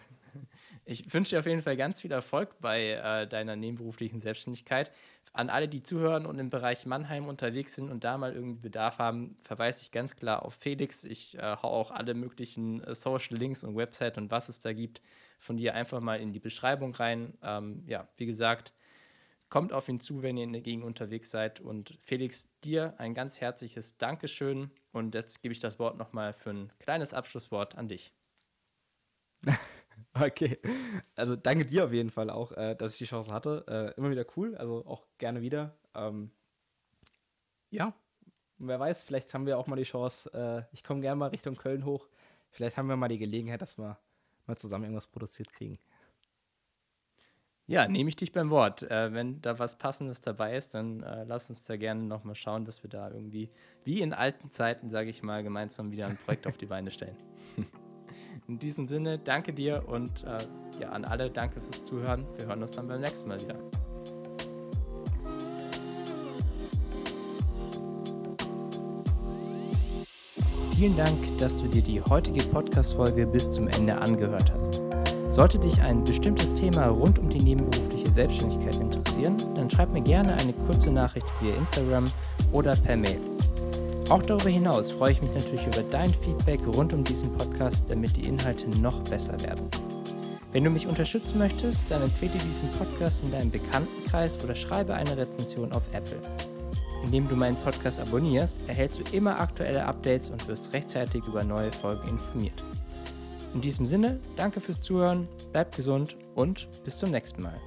Ich wünsche dir auf jeden Fall ganz viel Erfolg bei äh, deiner nebenberuflichen Selbstständigkeit. An alle, die zuhören und im Bereich Mannheim unterwegs sind und da mal irgendwie Bedarf haben, verweise ich ganz klar auf Felix. Ich äh, hau auch alle möglichen äh, Social Links und Website und was es da gibt von dir einfach mal in die Beschreibung rein. Ähm, ja, wie gesagt, kommt auf ihn zu, wenn ihr in der Gegend unterwegs seid. Und Felix, dir ein ganz herzliches Dankeschön. Und jetzt gebe ich das Wort nochmal für ein kleines Abschlusswort an dich. Okay, also danke dir auf jeden Fall auch, äh, dass ich die Chance hatte. Äh, immer wieder cool, also auch gerne wieder. Ähm, ja, wer weiß, vielleicht haben wir auch mal die Chance. Äh, ich komme gerne mal Richtung Köln hoch. Vielleicht haben wir mal die Gelegenheit, dass wir mal zusammen irgendwas produziert kriegen. Ja, nehme ich dich beim Wort. Äh, wenn da was Passendes dabei ist, dann äh, lass uns da gerne nochmal schauen, dass wir da irgendwie, wie in alten Zeiten, sage ich mal, gemeinsam wieder ein Projekt auf die Beine stellen. In diesem Sinne, danke dir und äh, ja, an alle, danke fürs Zuhören. Wir hören uns dann beim nächsten Mal wieder. Vielen Dank, dass du dir die heutige Podcast-Folge bis zum Ende angehört hast. Sollte dich ein bestimmtes Thema rund um die nebenberufliche Selbstständigkeit interessieren, dann schreib mir gerne eine kurze Nachricht via Instagram oder per Mail. Auch darüber hinaus freue ich mich natürlich über dein Feedback rund um diesen Podcast, damit die Inhalte noch besser werden. Wenn du mich unterstützen möchtest, dann empfehle diesen Podcast in deinem Bekanntenkreis oder schreibe eine Rezension auf Apple. Indem du meinen Podcast abonnierst, erhältst du immer aktuelle Updates und wirst rechtzeitig über neue Folgen informiert. In diesem Sinne, danke fürs Zuhören, bleib gesund und bis zum nächsten Mal.